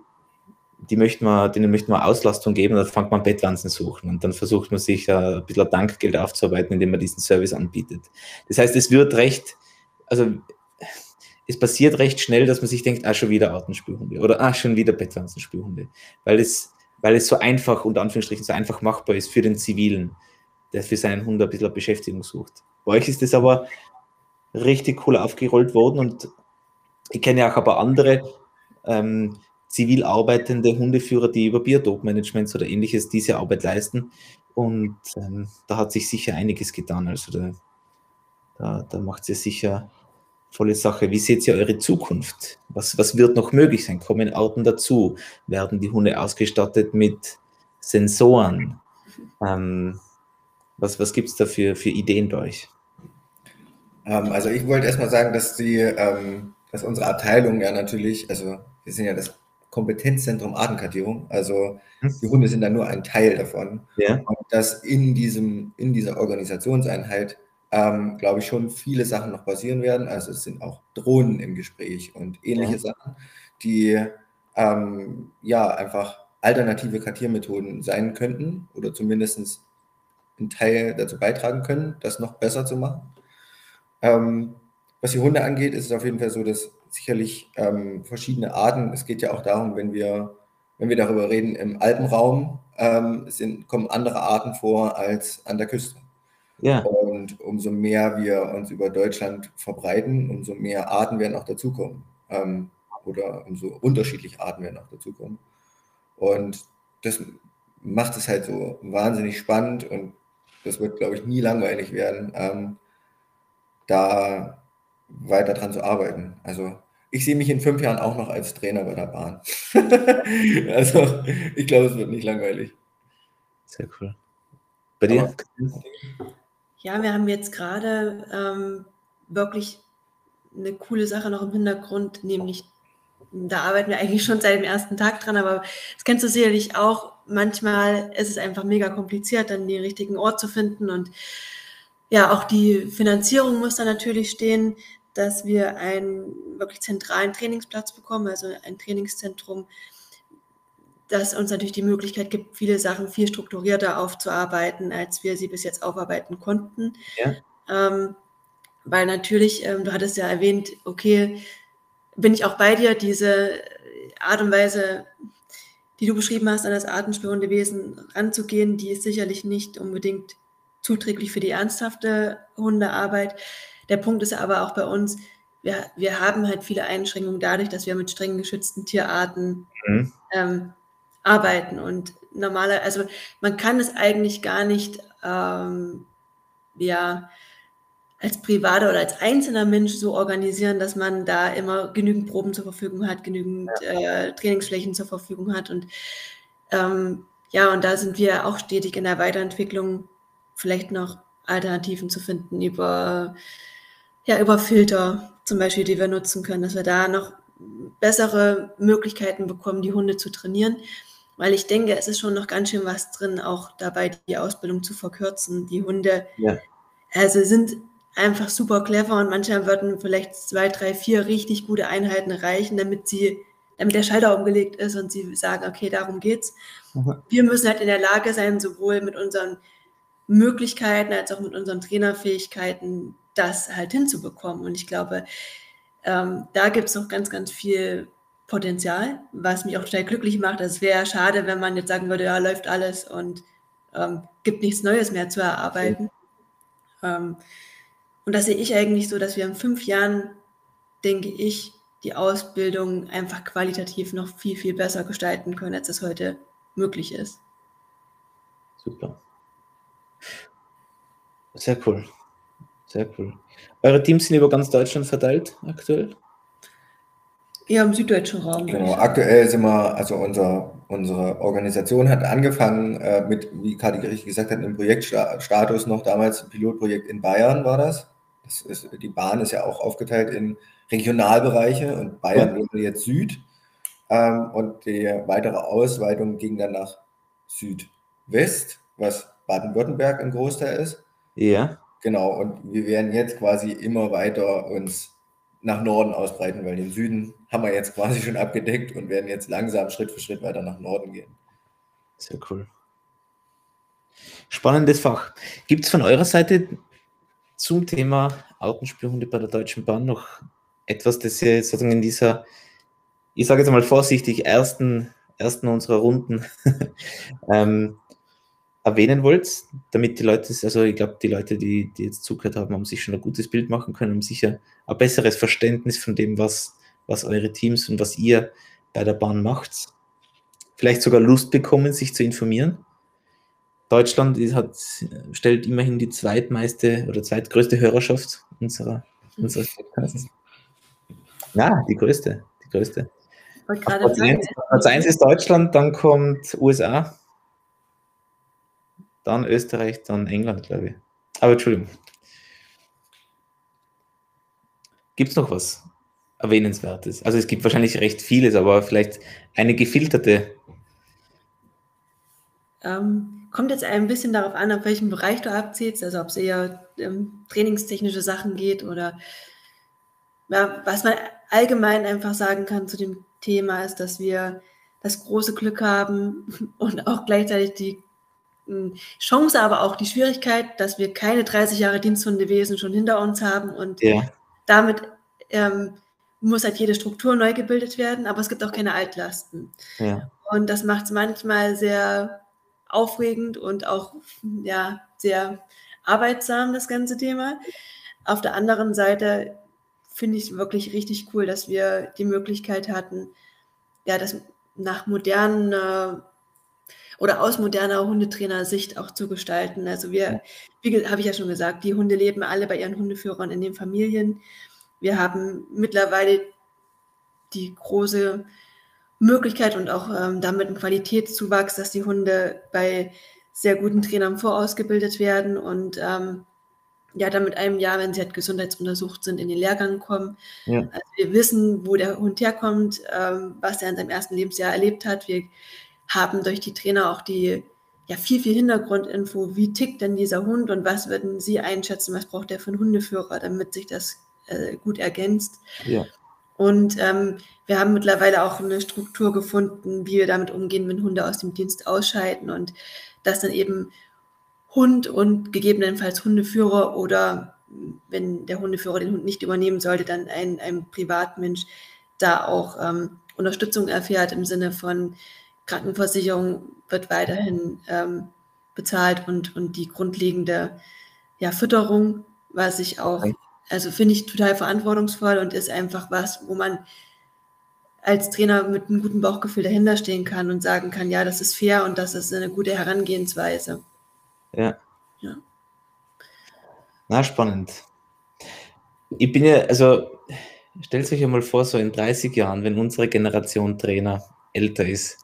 S2: die möchten wir, denen möchten wir Auslastung geben, dann fängt man Bettwanzen suchen und dann versucht man sich ein bisschen Dankgeld aufzuarbeiten, indem man diesen Service anbietet. Das heißt, es wird recht, also es passiert recht schnell, dass man sich denkt, ah, schon wieder Artenspürhunde oder ah, schon wieder Bettwanzenspürhunde, weil es, weil es so einfach, unter Anführungsstrichen, so einfach machbar ist für den Zivilen, der für seinen Hund ein bisschen Beschäftigung sucht. Bei euch ist es aber richtig cool aufgerollt worden und ich kenne auch aber andere ähm, zivil arbeitende Hundeführer, die über Biotopmanagements oder ähnliches diese Arbeit leisten und ähm, da hat sich sicher einiges getan. Also da, da, da macht ihr sicher volle Sache. Wie seht ihr eure Zukunft? Was, was wird noch möglich sein? Kommen Arten dazu? Werden die Hunde ausgestattet mit Sensoren? Ähm, was was gibt es da für, für Ideen bei euch?
S3: Ähm, also ich wollte erstmal sagen, dass die, ähm, dass unsere Abteilung ja natürlich, also wir sind ja das Kompetenzzentrum Artenkartierung, also hm. die Hunde sind da nur ein Teil davon. Ja. Und dass in diesem, in dieser Organisationseinheit, ähm, glaube ich, schon viele Sachen noch passieren werden. Also es sind auch Drohnen im Gespräch und ähnliche ja. Sachen, die ähm, ja einfach alternative Kartiermethoden sein könnten oder zumindest einen Teil dazu beitragen können, das noch besser zu machen. Ähm, was die Hunde angeht, ist es auf jeden Fall so, dass sicherlich ähm, verschiedene Arten, es geht ja auch darum, wenn wir, wenn wir darüber reden, im Alpenraum ähm, sind, kommen andere Arten vor als an der Küste. Ja. Und umso mehr wir uns über Deutschland verbreiten, umso mehr Arten werden auch dazukommen. Ähm, oder umso unterschiedliche Arten werden auch dazukommen. Und das macht es halt so wahnsinnig spannend und das wird, glaube ich, nie langweilig werden, ähm, da weiter dran zu arbeiten. Also ich sehe mich in fünf Jahren auch noch als Trainer bei der Bahn. also ich glaube, es wird nicht langweilig.
S2: Sehr cool. Bei dir?
S1: Ja, wir haben jetzt gerade ähm, wirklich eine coole Sache noch im Hintergrund, nämlich da arbeiten wir eigentlich schon seit dem ersten Tag dran, aber das kennst du sicherlich auch. Manchmal ist es einfach mega kompliziert, dann den richtigen Ort zu finden und ja, auch die Finanzierung muss da natürlich stehen, dass wir einen wirklich zentralen Trainingsplatz bekommen, also ein Trainingszentrum, das uns natürlich die Möglichkeit gibt, viele Sachen viel strukturierter aufzuarbeiten, als wir sie bis jetzt aufarbeiten konnten. Ja. Ähm, weil natürlich, ähm, du hattest ja erwähnt, okay, bin ich auch bei dir, diese Art und Weise, die du beschrieben hast, an das Artenspürhundewesen ranzugehen, die ist sicherlich nicht unbedingt zuträglich für die ernsthafte Hundearbeit. Der Punkt ist aber auch bei uns, wir, wir haben halt viele Einschränkungen dadurch, dass wir mit streng geschützten Tierarten mhm. ähm, arbeiten. Und normaler, also man kann es eigentlich gar nicht ähm, ja, als privater oder als einzelner Mensch so organisieren, dass man da immer genügend Proben zur Verfügung hat, genügend äh, Trainingsflächen zur Verfügung hat. Und ähm, ja, und da sind wir auch stetig in der Weiterentwicklung, vielleicht noch Alternativen zu finden über, ja, über Filter zum Beispiel, die wir nutzen können, dass wir da noch bessere Möglichkeiten bekommen, die Hunde zu trainieren. Weil ich denke, es ist schon noch ganz schön was drin, auch dabei die Ausbildung zu verkürzen. Die Hunde ja. also sind einfach super clever und manchmal würden vielleicht zwei, drei, vier richtig gute Einheiten reichen, damit sie, damit der Schalter umgelegt ist und sie sagen, okay, darum geht's. Mhm. Wir müssen halt in der Lage sein, sowohl mit unseren Möglichkeiten als auch mit unseren Trainerfähigkeiten das halt hinzubekommen. Und ich glaube, ähm, da gibt es noch ganz, ganz viel Potenzial, was mich auch total glücklich macht. Es wäre schade, wenn man jetzt sagen würde, ja, läuft alles und ähm, gibt nichts Neues mehr zu erarbeiten. Ähm, und das sehe ich eigentlich so, dass wir in fünf Jahren, denke ich, die Ausbildung einfach qualitativ noch viel, viel besser gestalten können, als es heute möglich ist.
S2: Super. Sehr cool. Sehr cool. Eure Teams sind über ganz Deutschland verteilt aktuell?
S1: Ja, im süddeutschen Raum.
S3: Genau, aktuell sind wir, also unser, unsere Organisation hat angefangen äh, mit, wie Kati richtig gesagt hat, im Projektstatus noch damals, ein Pilotprojekt in Bayern war das. Das ist, die Bahn ist ja auch aufgeteilt in Regionalbereiche und Bayern wäre jetzt Süd. Ähm, und die weitere Ausweitung ging dann nach Südwest, was Baden-Württemberg ein Großteil ist.
S2: Ja.
S3: Genau, und wir werden jetzt quasi immer weiter uns nach Norden ausbreiten, weil den Süden haben wir jetzt quasi schon abgedeckt und werden jetzt langsam Schritt für Schritt weiter nach Norden gehen.
S2: Sehr cool. Spannendes Fach. Gibt es von eurer Seite zum Thema Autenspielhunde bei der Deutschen Bahn noch etwas, das ihr sozusagen in dieser, ich sage jetzt mal vorsichtig, ersten, ersten unserer Runden ähm, erwähnen wollt, damit die Leute, also ich glaube, die Leute, die, die jetzt zugehört haben, haben sich schon ein gutes Bild machen können, haben sicher ein besseres Verständnis von dem, was, was eure Teams und was ihr bei der Bahn macht. Vielleicht sogar Lust bekommen, sich zu informieren. Deutschland hat, stellt immerhin die zweitmeiste oder zweitgrößte Hörerschaft unserer, unseres Podcasts. Ja, die größte. Die größte. Platz 1 ist Deutschland, dann kommt USA, dann Österreich, dann England, glaube ich. Aber Entschuldigung. Gibt es noch was Erwähnenswertes? Also es gibt wahrscheinlich recht vieles, aber vielleicht eine gefilterte.
S1: Ähm, Kommt jetzt ein bisschen darauf an, auf welchen Bereich du abziehst, also ob es eher um trainingstechnische Sachen geht oder ja, was man allgemein einfach sagen kann zu dem Thema ist, dass wir das große Glück haben und auch gleichzeitig die Chance, aber auch die Schwierigkeit, dass wir keine 30 Jahre Diensthundewesen schon hinter uns haben und ja. damit ähm, muss halt jede Struktur neu gebildet werden, aber es gibt auch keine Altlasten. Ja. Und das macht es manchmal sehr aufregend und auch ja, sehr arbeitsam, das ganze Thema. Auf der anderen Seite finde ich es wirklich richtig cool, dass wir die Möglichkeit hatten, ja, das nach modernen äh, oder aus moderner Hundetrainer-Sicht auch zu gestalten. Also wir, wie habe ich ja schon gesagt, die Hunde leben alle bei ihren Hundeführern in den Familien. Wir haben mittlerweile die große Möglichkeit und auch ähm, damit ein Qualitätszuwachs, dass die Hunde bei sehr guten Trainern vorausgebildet werden und ähm, ja, dann mit einem Jahr, wenn sie halt gesundheitsuntersucht sind, in den Lehrgang kommen. Ja. Also wir wissen, wo der Hund herkommt, ähm, was er in seinem ersten Lebensjahr erlebt hat. Wir haben durch die Trainer auch die ja viel, viel Hintergrundinfo, wie tickt denn dieser Hund und was würden Sie einschätzen, was braucht der für einen Hundeführer, damit sich das äh, gut ergänzt. Ja. Und ähm, wir haben mittlerweile auch eine Struktur gefunden, wie wir damit umgehen, wenn Hunde aus dem Dienst ausscheiden und dass dann eben Hund und gegebenenfalls Hundeführer oder wenn der Hundeführer den Hund nicht übernehmen sollte, dann ein, ein Privatmensch da auch ähm, Unterstützung erfährt im Sinne von Krankenversicherung wird weiterhin ähm, bezahlt und, und die grundlegende ja, Fütterung, was ich auch, also finde ich total verantwortungsvoll und ist einfach was, wo man als Trainer mit einem guten Bauchgefühl dahinter stehen kann und sagen kann, ja, das ist fair und das ist eine gute Herangehensweise.
S2: Ja. ja. Na, spannend. Ich bin ja, also stellt euch einmal vor, so in 30 Jahren, wenn unsere Generation Trainer älter ist,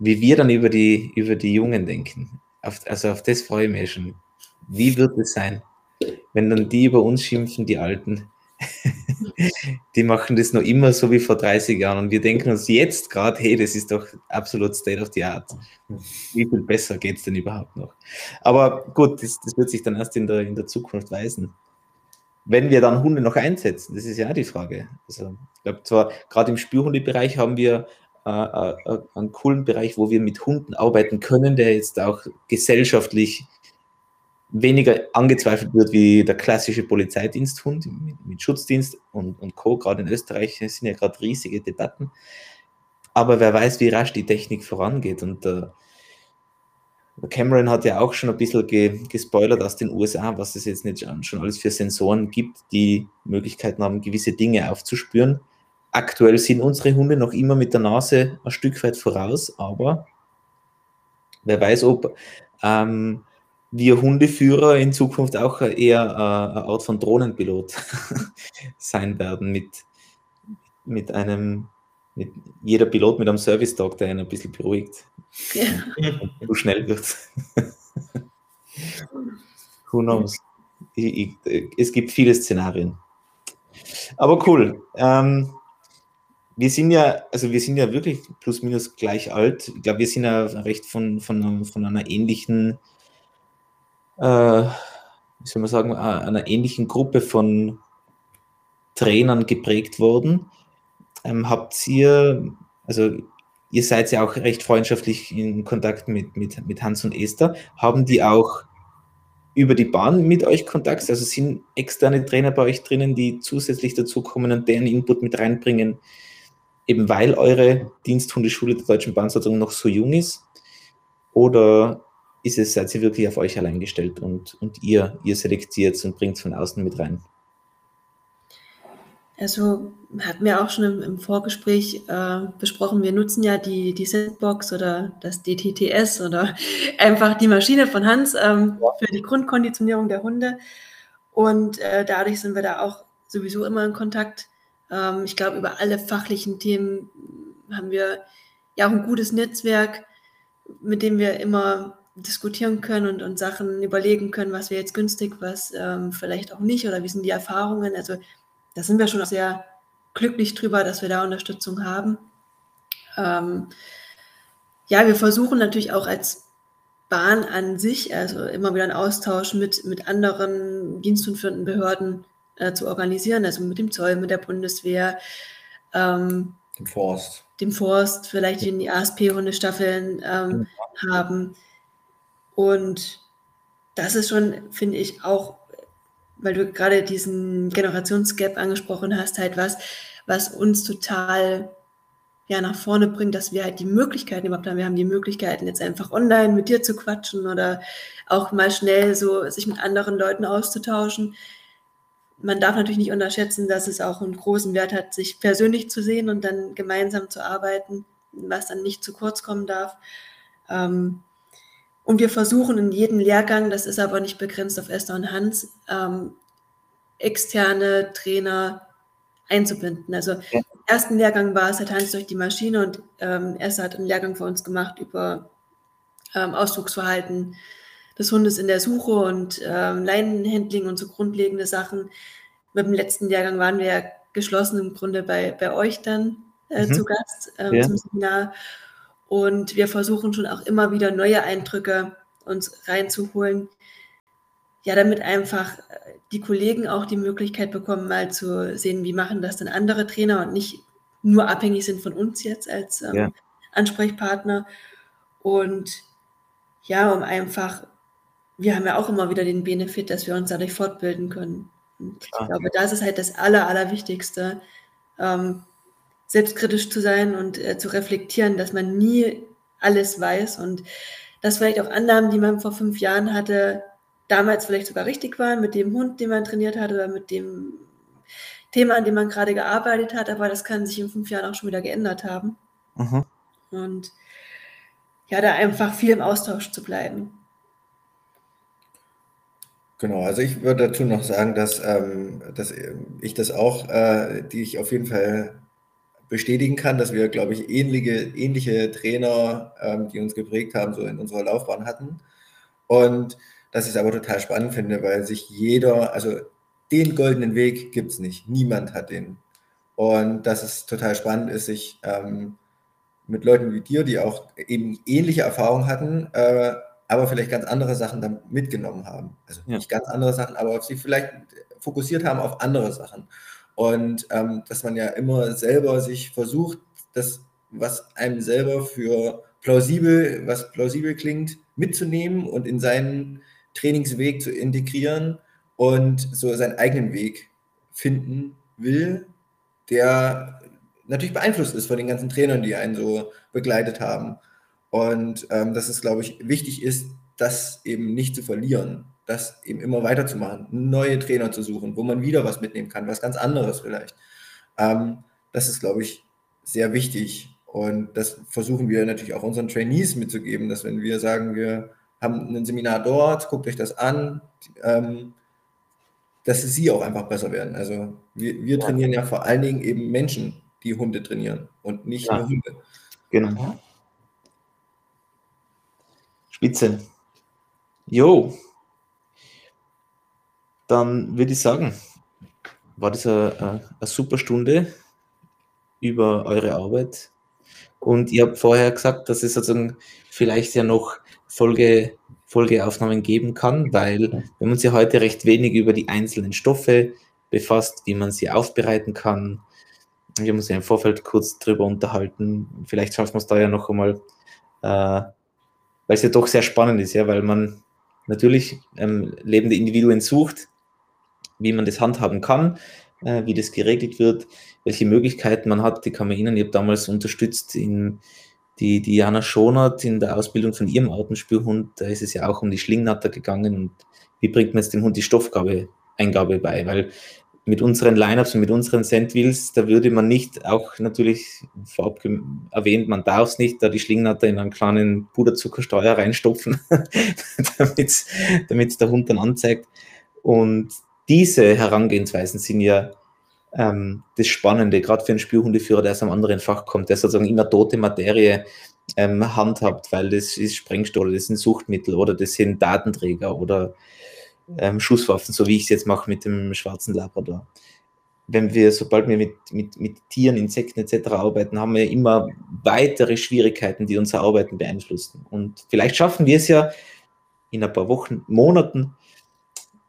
S2: wie wir dann über die, über die Jungen denken. Auf, also auf das freue ich mich schon. Wie wird es sein, wenn dann die über uns schimpfen, die Alten? die machen das noch immer so wie vor 30 Jahren und wir denken uns jetzt gerade, hey, das ist doch absolut State of the Art. Wie viel besser geht es denn überhaupt noch? Aber gut, das, das, wird sich dann erst in der, in der Zukunft weisen. Wenn wir dann Hunde noch einsetzen, das ist ja auch die Frage. Also, ich glaube zwar, gerade im Spürhundebereich haben wir äh, äh, einen coolen Bereich, wo wir mit Hunden arbeiten können, der jetzt auch gesellschaftlich weniger angezweifelt wird wie der klassische Polizeidiensthund mit, mit Schutzdienst und, und Co. Gerade in Österreich sind ja gerade riesige Debatten. Aber wer weiß, wie rasch die Technik vorangeht. Und äh, Cameron hat ja auch schon ein bisschen ge, gespoilert aus den USA, was es jetzt nicht schon alles für Sensoren gibt, die Möglichkeiten haben, gewisse Dinge aufzuspüren. Aktuell sind unsere Hunde noch immer mit der Nase ein Stück weit voraus, aber wer weiß, ob ähm, wir Hundeführer in Zukunft auch eher äh, eine Art von Drohnenpilot sein werden mit, mit einem, mit jeder Pilot mit einem Service Dog, der einen ein bisschen beruhigt. Ja. Und so schnell wird. Who knows? Ich, ich, es gibt viele Szenarien. Aber cool. Ähm, wir sind ja, also wir sind ja wirklich plus minus gleich alt. Ich glaube, wir sind ja recht von, von, von einer ähnlichen äh, wie soll man sagen, einer ähnlichen Gruppe von Trainern geprägt worden. Ähm, habt ihr, also ihr seid ja auch recht freundschaftlich in Kontakt mit, mit, mit Hans und Esther. Haben die auch über die Bahn mit euch Kontakt? Also sind externe Trainer bei euch drinnen, die zusätzlich dazukommen und deren Input mit reinbringen, eben weil eure Diensthundeschule der Deutschen Bahnsatzung noch so jung ist? Oder ist es, seid ihr wirklich auf euch allein gestellt und, und ihr, ihr selektiert und bringt es von außen mit rein?
S1: Also hatten wir auch schon im, im Vorgespräch äh, besprochen, wir nutzen ja die, die Sandbox oder das DTTS oder einfach die Maschine von Hans ähm, für die Grundkonditionierung der Hunde. Und äh, dadurch sind wir da auch sowieso immer in Kontakt. Ähm, ich glaube, über alle fachlichen Themen haben wir ja auch ein gutes Netzwerk, mit dem wir immer diskutieren können und, und Sachen überlegen können, was wäre jetzt günstig, was ähm, vielleicht auch nicht oder wie sind die Erfahrungen. Also da sind wir schon sehr glücklich drüber, dass wir da Unterstützung haben. Ähm, ja, wir versuchen natürlich auch als Bahn an sich, also immer wieder einen Austausch mit, mit anderen dienstführenden Behörden äh, zu organisieren, also mit dem Zoll, mit der Bundeswehr, ähm,
S3: dem Forst.
S1: Dem Forst, vielleicht in die ASP-Hundestaffeln ähm, ja. haben. Und das ist schon, finde ich, auch, weil du gerade diesen Generationsgap angesprochen hast, halt was, was uns total ja, nach vorne bringt, dass wir halt die Möglichkeiten überhaupt haben. Wir haben die Möglichkeiten, jetzt einfach online mit dir zu quatschen oder auch mal schnell so sich mit anderen Leuten auszutauschen. Man darf natürlich nicht unterschätzen, dass es auch einen großen Wert hat, sich persönlich zu sehen und dann gemeinsam zu arbeiten, was dann nicht zu kurz kommen darf. Ähm, und wir versuchen in jedem Lehrgang, das ist aber nicht begrenzt auf Esther und Hans, ähm, externe Trainer einzubinden. Also ja. im ersten Lehrgang war es der Tanz durch die Maschine und ähm, Esther hat einen Lehrgang für uns gemacht über ähm, Ausdrucksverhalten des Hundes in der Suche und ähm, Leinenhandling und so grundlegende Sachen. Mit dem letzten Lehrgang waren wir ja geschlossen im Grunde bei, bei euch dann äh, mhm. zu Gast äh, ja. zum Seminar. Und wir versuchen schon auch immer wieder neue Eindrücke uns reinzuholen. Ja, damit einfach äh, die Kollegen auch die Möglichkeit bekommen, mal zu sehen, wie machen das denn andere Trainer und nicht nur abhängig sind von uns jetzt als ähm, ja. Ansprechpartner. Und ja, um einfach, wir haben ja auch immer wieder den Benefit, dass wir uns dadurch fortbilden können. Und ich glaube, das ist halt das Aller, Allerwichtigste, ähm, selbstkritisch zu sein und äh, zu reflektieren, dass man nie alles weiß und dass vielleicht auch Annahmen, die man vor fünf Jahren hatte, damals vielleicht sogar richtig waren mit dem Hund, den man trainiert hat oder mit dem Thema, an dem man gerade gearbeitet hat, aber das kann sich in fünf Jahren auch schon wieder geändert haben. Mhm. Und ja, da einfach viel im Austausch zu bleiben.
S3: Genau, also ich würde dazu noch sagen, dass, ähm, dass ich das auch, äh, die ich auf jeden Fall bestätigen kann, dass wir, glaube ich, ähnliche, ähnliche Trainer, ähm, die uns geprägt haben, so in unserer Laufbahn hatten. Und dass ich es aber total spannend finde, weil sich jeder, also den goldenen Weg gibt es nicht. Niemand hat den. Und dass es total spannend ist, sich ähm, mit Leuten wie dir, die auch eben ähnliche Erfahrungen hatten, äh, aber vielleicht ganz andere Sachen dann mitgenommen haben. Also ja. nicht ganz andere Sachen, aber sie vielleicht fokussiert haben auf andere Sachen. Und ähm, dass man ja immer selber sich versucht, das, was einem selber für plausibel, was plausibel klingt, mitzunehmen und in seinen Trainingsweg zu integrieren und so seinen eigenen Weg finden will, der natürlich beeinflusst ist von den ganzen Trainern, die einen so begleitet haben. Und ähm, dass es, glaube ich, wichtig ist, das eben nicht zu verlieren das eben immer weiterzumachen, neue Trainer zu suchen, wo man wieder was mitnehmen kann, was ganz anderes vielleicht. Ähm, das ist, glaube ich, sehr wichtig. Und das versuchen wir natürlich auch unseren Trainees mitzugeben, dass wenn wir sagen, wir haben ein Seminar dort, guckt euch das an, ähm, dass sie auch einfach besser werden. Also wir, wir trainieren ja vor allen Dingen eben Menschen, die Hunde trainieren und nicht ja. nur Hunde.
S2: Genau. Spitze. Jo, dann würde ich sagen, war das eine, super Stunde über eure Arbeit. Und ihr habt vorher gesagt, dass es sozusagen vielleicht ja noch Folge, Folgeaufnahmen geben kann, weil wir haben uns ja heute recht wenig über die einzelnen Stoffe befasst, wie man sie aufbereiten kann. Wir haben uns ja im Vorfeld kurz drüber unterhalten. Vielleicht schaffen wir es da ja noch einmal, äh, weil es ja doch sehr spannend ist, ja, weil man natürlich ähm, lebende Individuen sucht, wie man das handhaben kann, äh, wie das geregelt wird, welche Möglichkeiten man hat, die kann man Ihnen, ich habe damals unterstützt in die Diana Schonert in der Ausbildung von ihrem Artenspürhund, da ist es ja auch um die Schlingnatter gegangen und wie bringt man jetzt dem Hund die Stoffgabe, Eingabe bei, weil mit unseren Lineups und mit unseren Sandwheels, da würde man nicht, auch natürlich vorab erwähnt, man darf es nicht, da die Schlingnatter in einen kleinen Puderzuckerstreuer reinstopfen, damit der Hund dann anzeigt. Und diese Herangehensweisen sind ja ähm, das Spannende, gerade für einen Spielhundeführer, der aus einem anderen Fach kommt, der sozusagen immer tote Materie ähm, handhabt, weil das ist Sprengstoff, das sind Suchtmittel oder das sind Datenträger oder ähm, Schusswaffen, so wie ich es jetzt mache mit dem schwarzen Labrador. Wenn wir, sobald wir mit, mit, mit Tieren, Insekten etc. arbeiten, haben wir immer weitere Schwierigkeiten, die unser Arbeiten beeinflussen. Und vielleicht schaffen wir es ja in ein paar Wochen, Monaten,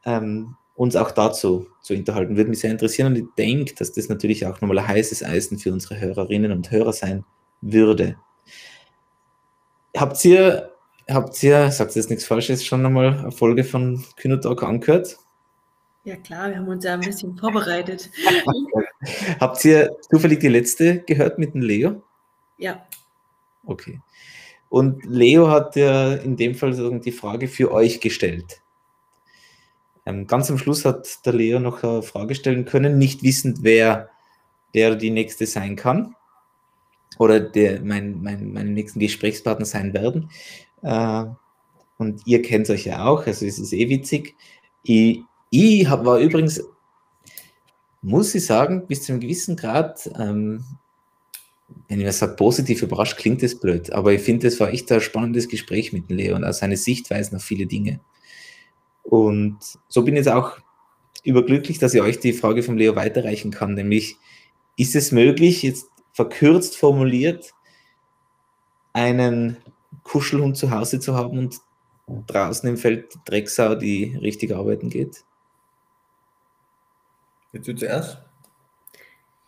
S2: ähm, uns auch dazu zu unterhalten. Würde mich sehr interessieren und ich denke, dass das natürlich auch nochmal ein heißes Eisen für unsere Hörerinnen und Hörer sein würde. Habt ihr, habt ihr, sagt jetzt nichts Falsches, schon nochmal eine Folge von Kynotalk angehört?
S1: Ja klar, wir haben uns ja ein bisschen vorbereitet.
S2: habt ihr zufällig die letzte gehört mit dem Leo?
S1: Ja.
S2: Okay. Und Leo hat ja in dem Fall die Frage für euch gestellt. Ähm, ganz am Schluss hat der Leo noch eine Frage stellen können, nicht wissend, wer der die nächste sein kann. oder der, mein, mein, meine nächsten Gesprächspartner sein werden. Äh, und ihr kennt euch ja auch, also es ist eh witzig. Ich, ich hab, war übrigens, muss ich sagen, bis zu einem gewissen Grad, ähm, wenn ich sage, positiv überrascht, klingt das blöd, aber ich finde, es war echt ein spannendes Gespräch mit Leo und auch seine Sichtweisen auf viele Dinge. Und so bin ich jetzt auch überglücklich, dass ich euch die Frage vom Leo weiterreichen kann, nämlich, ist es möglich, jetzt verkürzt formuliert, einen Kuschelhund zu Hause zu haben und draußen im Feld Drecksau, die richtig arbeiten geht?
S3: Willst du zuerst?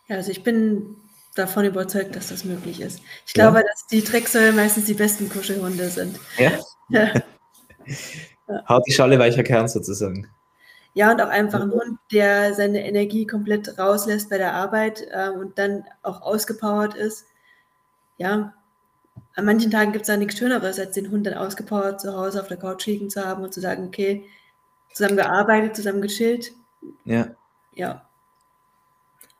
S1: Ja, also ich bin davon überzeugt, dass das möglich ist. Ich glaube, dass die Drecksäule meistens die besten Kuschelhunde sind.
S2: Ja? ja. Hart die Schale weicher Kern sozusagen.
S1: Ja, und auch einfach ein Hund, der seine Energie komplett rauslässt bei der Arbeit äh, und dann auch ausgepowert ist. Ja, an manchen Tagen gibt es da nichts Schöneres, als den Hund dann ausgepowert zu Hause auf der Couch liegen zu haben und zu sagen, okay, zusammen gearbeitet, zusammen gechillt.
S2: Ja.
S1: Ja.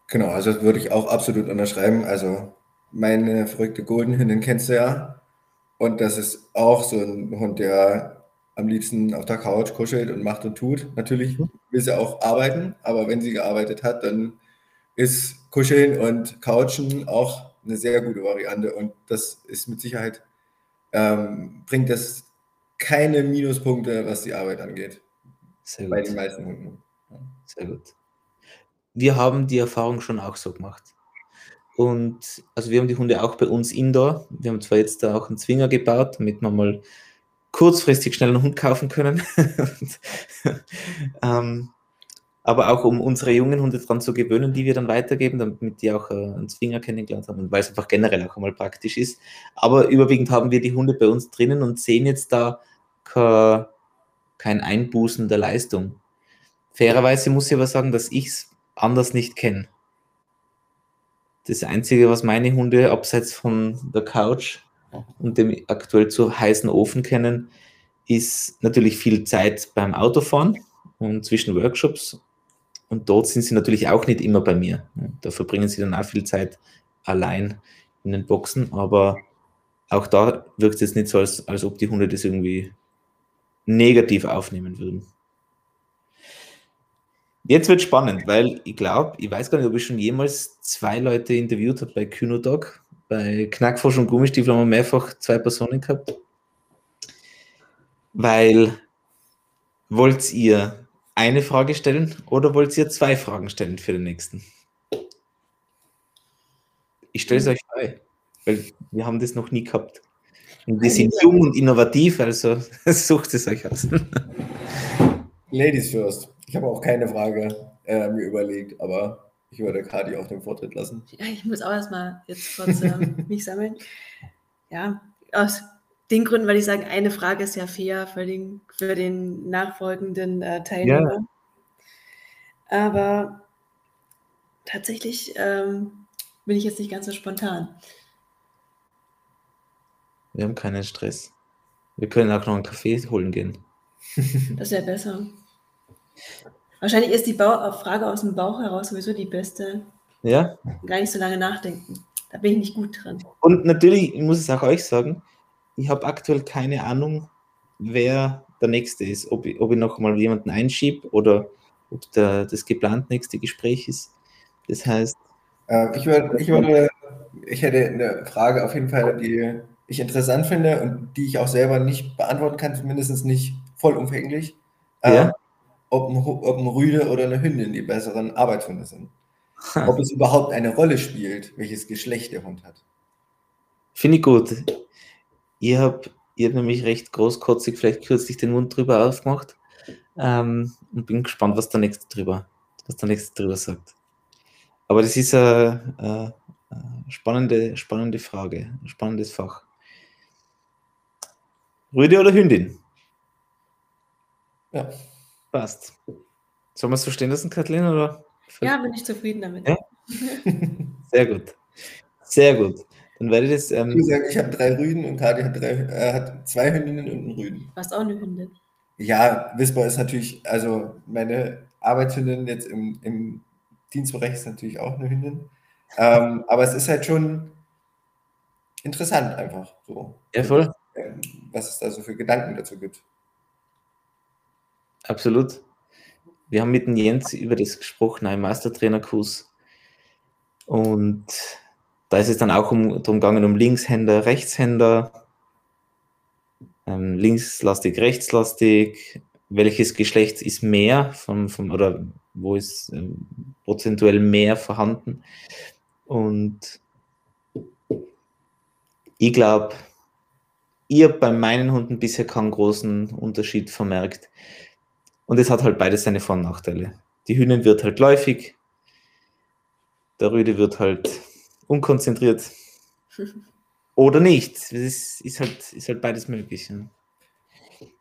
S3: Genau, also das würde ich auch absolut unterschreiben. Also meine verrückte Golden Hündin kennst du ja. Und das ist auch so ein Hund, der am liebsten auf der Couch kuschelt und macht und tut. Natürlich mhm. will sie auch arbeiten, aber wenn sie gearbeitet hat, dann ist Kuscheln und Couchen auch eine sehr gute Variante und das ist mit Sicherheit, ähm, bringt das keine Minuspunkte, was die Arbeit angeht.
S2: Sehr
S3: bei den meisten Hunden.
S2: Sehr gut. Wir haben die Erfahrung schon auch so gemacht. Und also wir haben die Hunde auch bei uns indoor. Wir haben zwar jetzt da auch einen Zwinger gebaut, damit man mal kurzfristig schnell einen Hund kaufen können. ähm, aber auch um unsere jungen Hunde daran zu gewöhnen, die wir dann weitergeben, damit die auch äh, einen Zwinger kennengelernt haben und weil es einfach generell auch einmal praktisch ist. Aber überwiegend haben wir die Hunde bei uns drinnen und sehen jetzt da kein Einbußen der Leistung. Fairerweise muss ich aber sagen, dass ich es anders nicht kenne. Das Einzige, was meine Hunde abseits von der Couch und dem aktuell zu heißen Ofen kennen, ist natürlich viel Zeit beim Autofahren und zwischen Workshops. Und dort sind sie natürlich auch nicht immer bei mir. Da verbringen sie dann auch viel Zeit allein in den Boxen, aber auch da wirkt es jetzt nicht so, als, als ob die Hunde das irgendwie negativ aufnehmen würden. Jetzt wird spannend, weil ich glaube, ich weiß gar nicht, ob ich schon jemals zwei Leute interviewt habe bei Kynodog bei Knackfrosch und Gummistiefel haben wir mehrfach zwei Personen gehabt. Weil wollt ihr eine Frage stellen oder wollt ihr zwei Fragen stellen für den nächsten? Ich stelle es euch frei, weil wir haben das noch nie gehabt. Und wir sind jung und innovativ, also sucht es euch aus.
S3: Ladies first. Ich habe auch keine Frage äh, mir überlegt, aber ich würde Kadi auch den Vortritt lassen.
S1: Ja, ich muss auch erstmal jetzt kurz äh, mich sammeln. Ja, aus den Gründen, weil ich sage, eine Frage ist ja fair für den, für den nachfolgenden äh, Teilnehmer. Ja. Aber tatsächlich ähm, bin ich jetzt nicht ganz so spontan.
S2: Wir haben keinen Stress. Wir können auch noch einen Kaffee holen gehen.
S1: Das wäre besser. Wahrscheinlich ist die Bau Frage aus dem Bauch heraus sowieso die beste.
S2: Ja.
S1: Gar nicht so lange nachdenken. Da bin ich nicht gut drin.
S2: Und natürlich, ich muss es auch euch sagen, ich habe aktuell keine Ahnung, wer der Nächste ist. Ob ich, ob ich noch mal jemanden einschiebe oder ob der, das geplant nächste Gespräch ist. Das heißt.
S3: Äh, ich, würde, ich, würde, ich hätte eine Frage auf jeden Fall, die ich interessant finde und die ich auch selber nicht beantworten kann, zumindest nicht vollumfänglich.
S2: Ja.
S3: Ähm, ob ein, ob ein Rüde oder eine Hündin die besseren Arbeitshunde sind. Ob es überhaupt eine Rolle spielt, welches Geschlecht der Hund hat.
S2: Finde ich gut. Ihr habt, ihr habt nämlich recht großkotzig vielleicht kürzlich den Mund drüber aufgemacht. Ähm, und bin gespannt, was der nächste drüber, was der nächste drüber sagt. Aber das ist eine, eine spannende, spannende Frage, ein spannendes Fach. Rüde oder Hündin?
S3: Ja.
S2: Passt. Sollen wir es so stehen lassen, Kathleen? Oder?
S1: Ja, bin ich zufrieden damit.
S2: Ja? Sehr gut. Sehr gut. Dann werde ich das. Ähm,
S3: ich sagen, ich habe drei Rüden und Kadi hat, äh, hat zwei Hündinnen und einen Rüden.
S1: Du hast auch eine Hündin.
S3: Ja, Whisper ist natürlich, also meine Arbeitshündin jetzt im, im Dienstbereich ist natürlich auch eine Hündin. Ähm, aber es ist halt schon, interessant einfach so.
S2: Ja, voll.
S3: Ähm, was es da so für Gedanken dazu gibt.
S2: Absolut. Wir haben mit dem Jens über das gesprochen, einen Mastertrainerkurs. Und da ist es dann auch um, darum gegangen, um Linkshänder, Rechtshänder, ähm, linkslastig, rechtslastig, welches Geschlecht ist mehr vom, vom, oder wo ist ähm, prozentuell mehr vorhanden. Und ich glaube, ihr bei meinen Hunden bisher keinen großen Unterschied vermerkt. Und es hat halt beides seine Vor- und Nachteile. Die Hündin wird halt läufig, der Rüde wird halt unkonzentriert oder nicht. Es ist, ist, halt, ist halt beides möglich.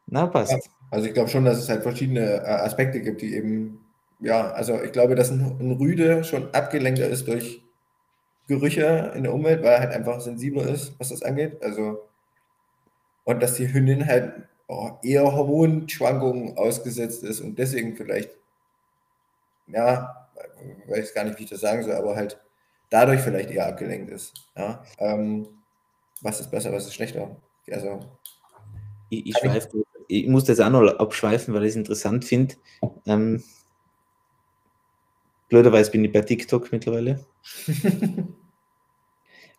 S2: Na, passt.
S3: Also ich glaube schon, dass es halt verschiedene äh, Aspekte gibt, die eben, ja, also ich glaube, dass ein, ein Rüde schon abgelenkter ist durch Gerüche in der Umwelt, weil er halt einfach sensibler ist, was das angeht. Also, und dass die Hündin halt eher Hormonschwankungen ausgesetzt ist und deswegen vielleicht, ja, weiß gar nicht, wie ich das sagen soll, aber halt dadurch vielleicht eher abgelenkt ist. Ja? Ähm, was ist besser, was ist schlechter? Also,
S2: ich, ich, schweif, ich muss das auch noch abschweifen, weil ich es interessant finde. Ähm, blöderweise bin ich bei TikTok mittlerweile.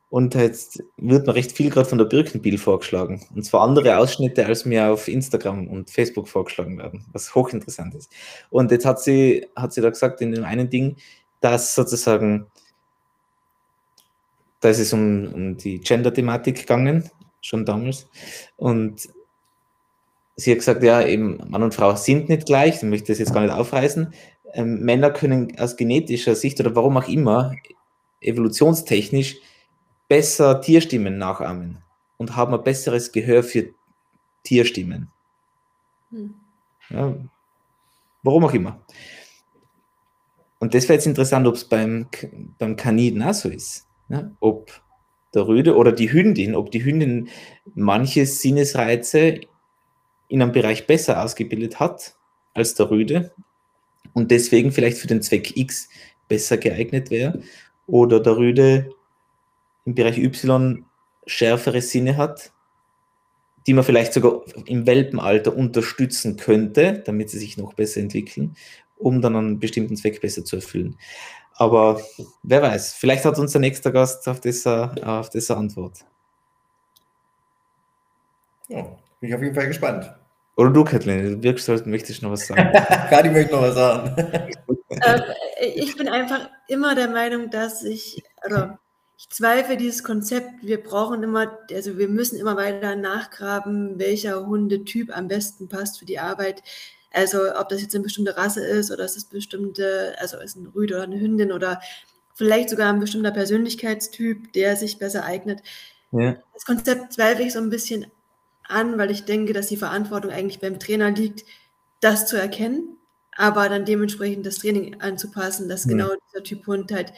S2: Und jetzt wird mir recht viel gerade von der Birkenbiel vorgeschlagen. Und zwar andere Ausschnitte, als mir auf Instagram und Facebook vorgeschlagen werden, was hochinteressant ist. Und jetzt hat sie, hat sie da gesagt in dem einen Ding, dass sozusagen, da ist es um, um die Gender-Thematik gegangen, schon damals. Und sie hat gesagt, ja, eben Mann und Frau sind nicht gleich, ich möchte das jetzt gar nicht aufreißen. Ähm, Männer können aus genetischer Sicht oder warum auch immer, evolutionstechnisch, besser Tierstimmen nachahmen und haben ein besseres Gehör für Tierstimmen. Hm. Ja, warum auch immer. Und das wäre jetzt interessant, ob es beim, beim Kaniden auch so ist. Ja? Ob der Rüde oder die Hündin, ob die Hündin manche Sinnesreize in einem Bereich besser ausgebildet hat als der Rüde und deswegen vielleicht für den Zweck X besser geeignet wäre oder der Rüde im Bereich Y schärfere Sinne hat, die man vielleicht sogar im Welpenalter unterstützen könnte, damit sie sich noch besser entwickeln, um dann einen bestimmten Zweck besser zu erfüllen. Aber wer weiß, vielleicht hat unser nächster Gast auf diese, auf Antwort.
S3: Ja, bin ich auf jeden Fall gespannt.
S2: Oder du, Kathleen, du wirkst, als möchtest noch was sagen.
S3: Kadi möchte noch was sagen.
S1: ähm, ich bin einfach immer der Meinung, dass ich, oder ich zweifle dieses Konzept, wir brauchen immer, also wir müssen immer weiter nachgraben, welcher Hundetyp am besten passt für die Arbeit. Also ob das jetzt eine bestimmte Rasse ist oder ist es bestimmte, also ist ein Rüde oder eine Hündin oder vielleicht sogar ein bestimmter Persönlichkeitstyp, der sich besser eignet. Ja. Das Konzept zweifle ich so ein bisschen an, weil ich denke, dass die Verantwortung eigentlich beim Trainer liegt, das zu erkennen, aber dann dementsprechend das Training anzupassen, dass ja. genau dieser Typ Hund halt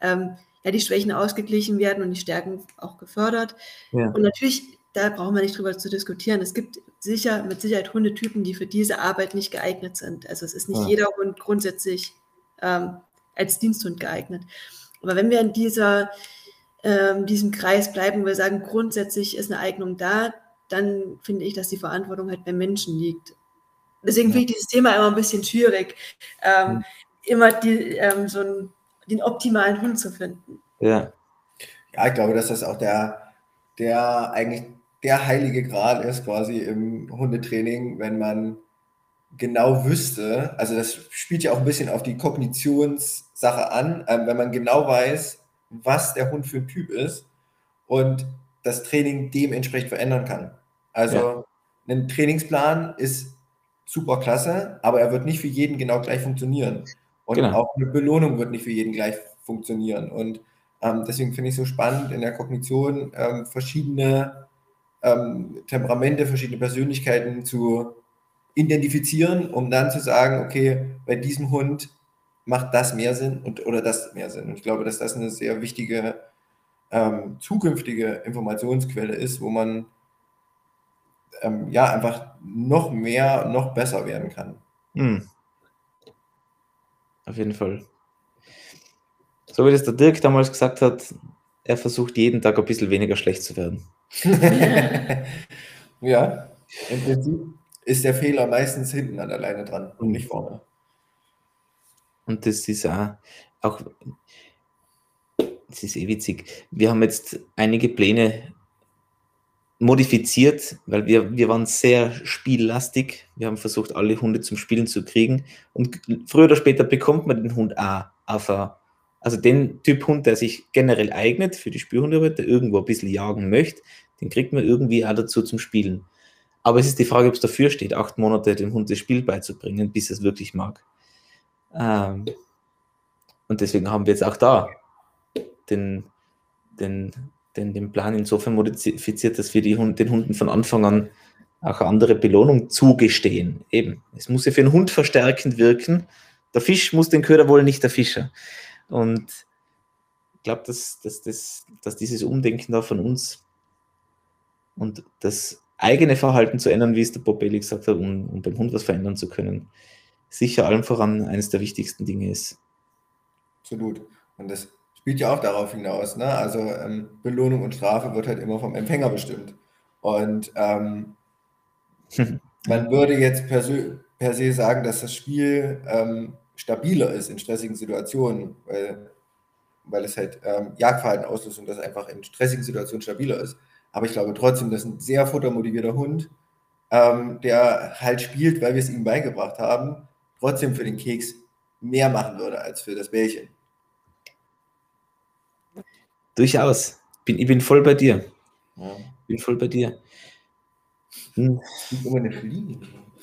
S1: ähm, ja, die Schwächen ausgeglichen werden und die Stärken auch gefördert. Ja. Und natürlich, da brauchen wir nicht drüber zu diskutieren. Es gibt sicher, mit Sicherheit Hundetypen, die für diese Arbeit nicht geeignet sind. Also es ist nicht ja. jeder Hund grundsätzlich ähm, als Diensthund geeignet. Aber wenn wir in dieser, ähm, diesem Kreis bleiben, wo wir sagen, grundsätzlich ist eine Eignung da, dann finde ich, dass die Verantwortung halt beim Menschen liegt. Deswegen ja. finde ich dieses Thema immer ein bisschen schwierig. Ähm, mhm. Immer die, ähm, so ein den optimalen Hund zu finden.
S2: Ja.
S3: Ja, ich glaube, dass das auch der, der eigentlich der heilige Gral ist, quasi im Hundetraining, wenn man genau wüsste, also das spielt ja auch ein bisschen auf die Kognitionssache an, äh, wenn man genau weiß, was der Hund für ein Typ ist und das Training dementsprechend verändern kann. Also ja. ein Trainingsplan ist super klasse, aber er wird nicht für jeden genau gleich funktionieren. Und genau. auch eine Belohnung wird nicht für jeden gleich funktionieren. Und ähm, deswegen finde ich es so spannend, in der Kognition ähm, verschiedene ähm, Temperamente, verschiedene Persönlichkeiten zu identifizieren, um dann zu sagen, okay, bei diesem Hund macht das mehr Sinn und, oder das mehr Sinn. Und ich glaube, dass das eine sehr wichtige ähm, zukünftige Informationsquelle ist, wo man ähm, ja einfach noch mehr, noch besser werden kann.
S2: Hm. Auf jeden Fall. So wie das der Dirk damals gesagt hat, er versucht jeden Tag ein bisschen weniger schlecht zu werden.
S3: ja, im Prinzip ist der Fehler meistens hinten an der Leine dran und nicht vorne.
S2: Und das ist auch, auch das ist eh witzig. Wir haben jetzt einige Pläne modifiziert, weil wir, wir waren sehr spiellastig. Wir haben versucht, alle Hunde zum Spielen zu kriegen. Und früher oder später bekommt man den Hund auch auf a, also den Typ Hund, der sich generell eignet für die Spürhundearbeit, der irgendwo ein bisschen jagen möchte, den kriegt man irgendwie auch dazu zum Spielen. Aber es ist die Frage, ob es dafür steht, acht Monate dem Hund das Spiel beizubringen, bis er es wirklich mag. Ähm, und deswegen haben wir jetzt auch da den, den den, den Plan insofern modifiziert, dass wir Hund, den Hunden von Anfang an auch eine andere Belohnung zugestehen. Eben, es muss ja für den Hund verstärkend wirken. Der Fisch muss den Köder wollen, nicht der Fischer. Und ich glaube, dass, dass, dass, dass dieses Umdenken da von uns und das eigene Verhalten zu ändern, wie es der Bob Bailey gesagt hat, um, um beim Hund was verändern zu können, sicher allem voran eines der wichtigsten Dinge ist.
S3: Absolut. Und das spielt ja auch darauf hinaus. Ne? Also ähm, Belohnung und Strafe wird halt immer vom Empfänger bestimmt. Und ähm, man würde jetzt per se, per se, sagen, dass das Spiel ähm, stabiler ist in stressigen Situationen, weil, weil es halt ähm, Jagdverhalten auslöst und das einfach in stressigen Situationen stabiler ist. Aber ich glaube trotzdem, dass ein sehr futtermotivierter Hund, ähm, der halt spielt, weil wir es ihm beigebracht haben, trotzdem für den Keks mehr machen würde als für das Bällchen.
S2: Durchaus. Bin, ich bin voll bei dir. Ja. Bin voll bei dir. Hm.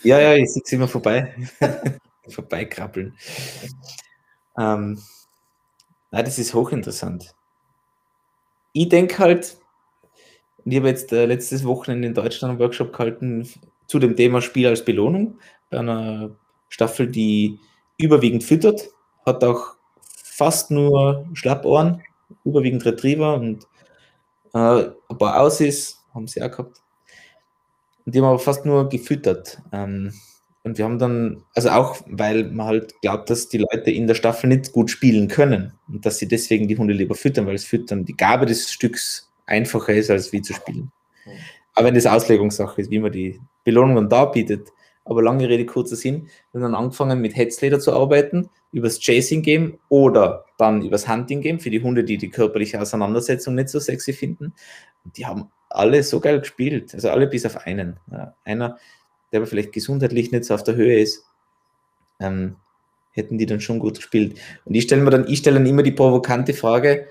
S2: Ja, ja, ich sehe immer vorbei. Vorbeikrabbeln. Ähm, na, das ist hochinteressant. Ich denke halt, ich habe jetzt äh, letztes Wochenende in Deutschland einen Workshop gehalten zu dem Thema Spiel als Belohnung bei einer Staffel, die überwiegend füttert, hat auch fast nur Schlappohren überwiegend Retriever und äh, ein paar Aussies haben sie auch gehabt. Und die haben aber fast nur gefüttert. Ähm, und wir haben dann, also auch, weil man halt glaubt, dass die Leute in der Staffel nicht gut spielen können und dass sie deswegen die Hunde lieber füttern, weil es Füttern die Gabe des Stücks einfacher ist, als wie zu spielen. Aber wenn das Auslegungssache ist, wie man die Belohnung dann da bietet. Aber lange Rede, kurzer Sinn, wir haben dann angefangen mit Hetzleder zu arbeiten übers Chasing Game oder dann übers Hunting Game für die Hunde, die die körperliche Auseinandersetzung nicht so sexy finden. Und die haben alle so geil gespielt, also alle bis auf einen. Ja, einer, der aber vielleicht gesundheitlich nicht so auf der Höhe ist, ähm, hätten die dann schon gut gespielt. Und ich stelle mir dann, ich stelle dann immer die provokante Frage,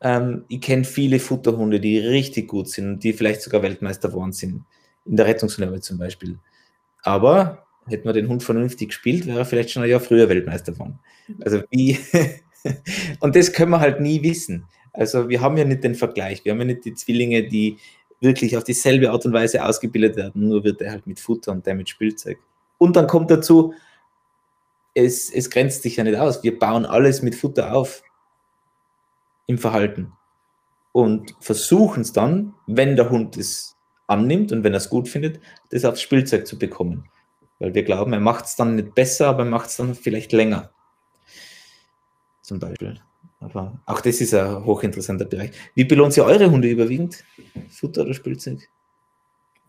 S2: ähm, ich kenne viele Futterhunde, die richtig gut sind und die vielleicht sogar Weltmeister geworden sind, in der Rettungshunde zum Beispiel. Aber hätten wir den Hund vernünftig gespielt, wäre er vielleicht schon ein Jahr früher Weltmeister geworden. Also wie, und das können wir halt nie wissen. Also wir haben ja nicht den Vergleich, wir haben ja nicht die Zwillinge, die wirklich auf dieselbe Art und Weise ausgebildet werden, nur wird er halt mit Futter und der mit Spielzeug. Und dann kommt dazu, es, es grenzt sich ja nicht aus. Wir bauen alles mit Futter auf im Verhalten und versuchen es dann, wenn der Hund es annimmt und wenn er es gut findet, das aufs Spielzeug zu bekommen. Weil wir glauben, er macht es dann nicht besser, aber er macht es dann vielleicht länger. Zum Beispiel. Aber auch das ist ein hochinteressanter Bereich. Wie belohnt ihr eure Hunde überwiegend? Futter oder Spielzeug?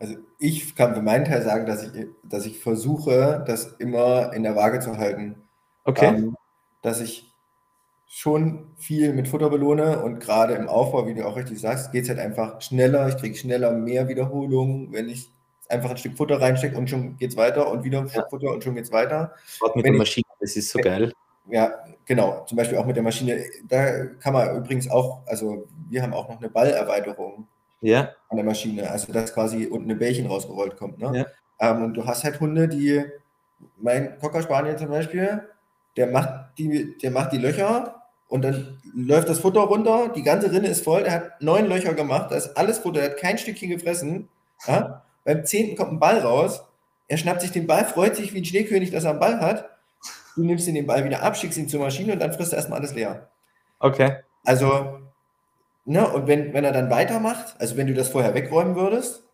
S3: Also ich kann für meinen Teil sagen, dass ich, dass ich versuche, das immer in der Waage zu halten.
S2: Okay. Ähm,
S3: dass ich schon viel mit Futter belohne und gerade im Aufbau, wie du auch richtig sagst, geht es halt einfach schneller. Ich kriege schneller mehr Wiederholungen, wenn ich einfach ein Stück Futter reinsteckt und schon geht es weiter und wieder ein Stück ja. Futter und schon geht es weiter.
S2: Mit Wenn der Maschine, das ist so geil.
S3: Ja, genau. Zum Beispiel auch mit der Maschine. Da kann man übrigens auch, also wir haben auch noch eine Ballerweiterung
S2: ja.
S3: an der Maschine. Also dass quasi unten ein Bällchen rausgerollt kommt. Ne?
S2: Ja.
S3: Ähm, und du hast halt Hunde, die, mein Cocker Spaniel zum Beispiel, der macht die, der macht die Löcher und dann läuft das Futter runter, die ganze Rinne ist voll, der hat neun Löcher gemacht, da ist alles Futter, der hat kein Stückchen gefressen. Ja? Beim zehnten kommt ein Ball raus. Er schnappt sich den Ball, freut sich wie ein Schneekönig, dass er einen Ball hat. Du nimmst ihn den Ball wieder ab, schickst ihn zur Maschine und dann frisst er erstmal alles leer.
S2: Okay.
S3: Also, ne, und wenn, wenn er dann weitermacht, also wenn du das vorher wegräumen würdest,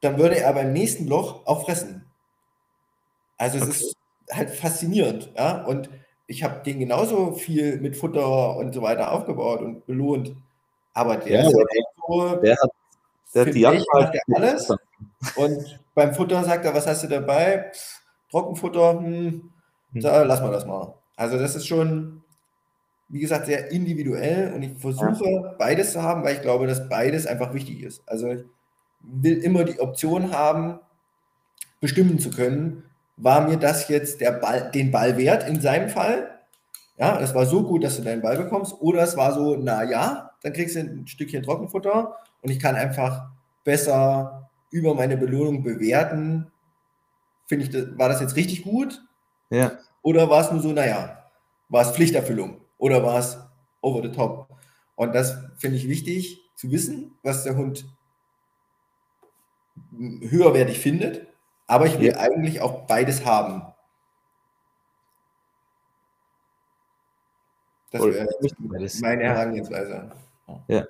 S3: dann würde er beim nächsten Loch auch fressen. Also es okay. ist halt faszinierend, ja. Und ich habe den genauso viel mit Futter und so weiter aufgebaut und belohnt. Aber der,
S2: Ja,
S3: ist
S2: aber
S3: so,
S2: Der hat, der hat die Jagd
S3: er alles. Und beim Futter sagt er, was hast du dabei? Pff, Trockenfutter, Hm. Da, lass mal das mal. Also das ist schon, wie gesagt, sehr individuell und ich versuche beides zu haben, weil ich glaube, dass beides einfach wichtig ist. Also ich will immer die Option haben, bestimmen zu können, war mir das jetzt der Ball, den Ball wert in seinem Fall? Ja, es war so gut, dass du deinen Ball bekommst, oder es war so, na ja, dann kriegst du ein Stückchen Trockenfutter und ich kann einfach besser über meine Belohnung bewerten. Finde ich, das, war das jetzt richtig gut?
S2: Ja,
S3: Oder war es nur so, naja, war es Pflichterfüllung oder war es over the top? Und das finde ich wichtig zu wissen, was der Hund höherwertig findet. Aber ich will
S2: Ja.
S3: eigentlich auch beides haben. Das wäre meine. Herangehensweise.
S2: Ja.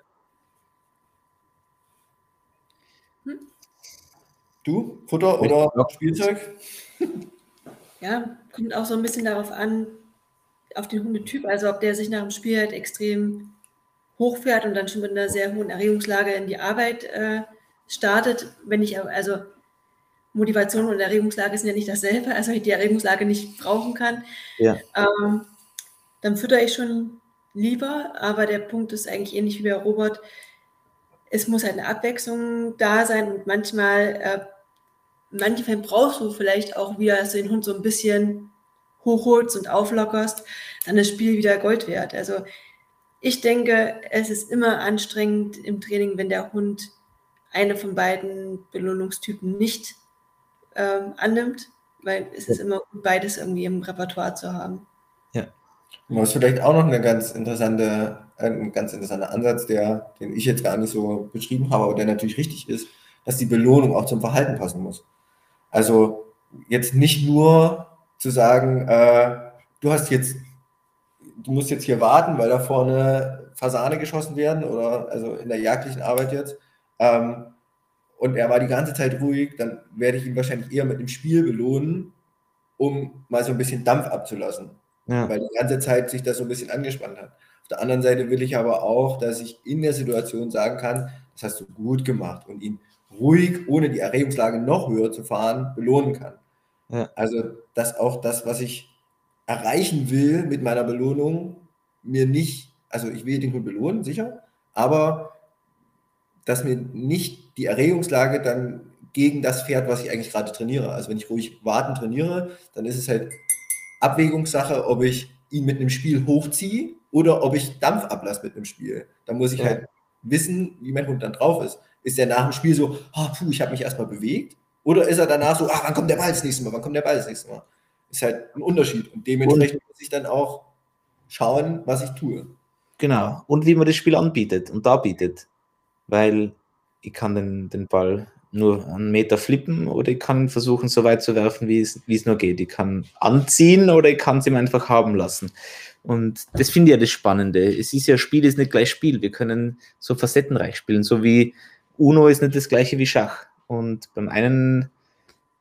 S1: Hm.
S3: Du, Futter oder. Spielzeug?
S1: Ja, kommt auch so ein bisschen darauf an, auf den Hundetyp, also ob der sich nach dem Spiel halt extrem hochfährt und dann schon mit einer sehr hohen Erregungslage in die Arbeit äh, startet. Wenn ich, also Motivation und Erregungslage sind ja nicht dasselbe, also ich die Erregungslage nicht brauchen kann,
S2: Ja.
S1: ähm, dann fütter ich schon lieber, aber der Punkt ist eigentlich ähnlich wie bei Robert. Es muss halt eine Abwechslung da sein und manchmal, äh, in manchen Fällen brauchst du vielleicht auch wieder, dass du den Hund so ein bisschen hochholst und auflockerst, dann ist das Spiel wieder Gold wert. Also ich denke, es ist immer anstrengend im Training, wenn der Hund eine von beiden Belohnungstypen nicht ähm, annimmt, weil es ist immer gut, beides irgendwie im Repertoire zu haben.
S3: Und Was vielleicht auch noch eine ganz interessante, ein ganz interessanter Ansatz, der, den ich jetzt gar nicht so beschrieben habe, aber der natürlich richtig ist, dass die Belohnung auch zum Verhalten passen muss. Also jetzt nicht nur zu sagen, äh, du hast jetzt, du musst jetzt hier warten, weil da vorne Fasane geschossen werden oder also in der jagdlichen Arbeit jetzt. Ähm, und er war die ganze Zeit ruhig, dann werde ich ihn wahrscheinlich eher mit dem Spiel belohnen, um mal so ein bisschen Dampf abzulassen
S2: Ja.
S3: weil die ganze Zeit sich das so ein bisschen angespannt hat. Auf der anderen Seite will ich aber auch, dass ich in der Situation sagen kann, das hast du gut gemacht und ihn ruhig, ohne die Erregungslage noch höher zu fahren, belohnen kann.
S2: Ja.
S3: Also, dass auch das, was ich erreichen will mit meiner Belohnung, mir nicht, also ich will den Hund belohnen, sicher, aber dass mir nicht die Erregungslage dann gegen das fährt, was ich eigentlich gerade trainiere. Also wenn ich ruhig warten trainiere, dann ist es halt Abwägungssache, ob ich ihn mit einem Spiel hochziehe oder ob ich Dampf ablasse mit einem Spiel. Da muss ich
S2: Ja.
S3: halt wissen, wie mein Hund dann drauf ist. Ist er nach dem Spiel so, ah, puh, ich habe mich erstmal bewegt? Oder ist er danach so, ah, wann kommt der Ball das nächste Mal? Wann kommt der Ball das nächste Mal? Ist halt ein Unterschied. Und dementsprechend muss ich dann auch schauen, was ich tue.
S2: Genau. Und wie man das Spiel anbietet und darbietet. Weil ich kann den, den Ball nur einen Meter flippen oder ich kann versuchen, so weit zu werfen, wie es, wie es nur geht. Ich kann anziehen oder ich kann es ihm einfach haben lassen. Und das finde ich ja das Spannende. Es ist ja Spiel, ist nicht gleich Spiel. Wir können so facettenreich spielen, so wie Uno ist nicht das gleiche wie Schach. Und beim einen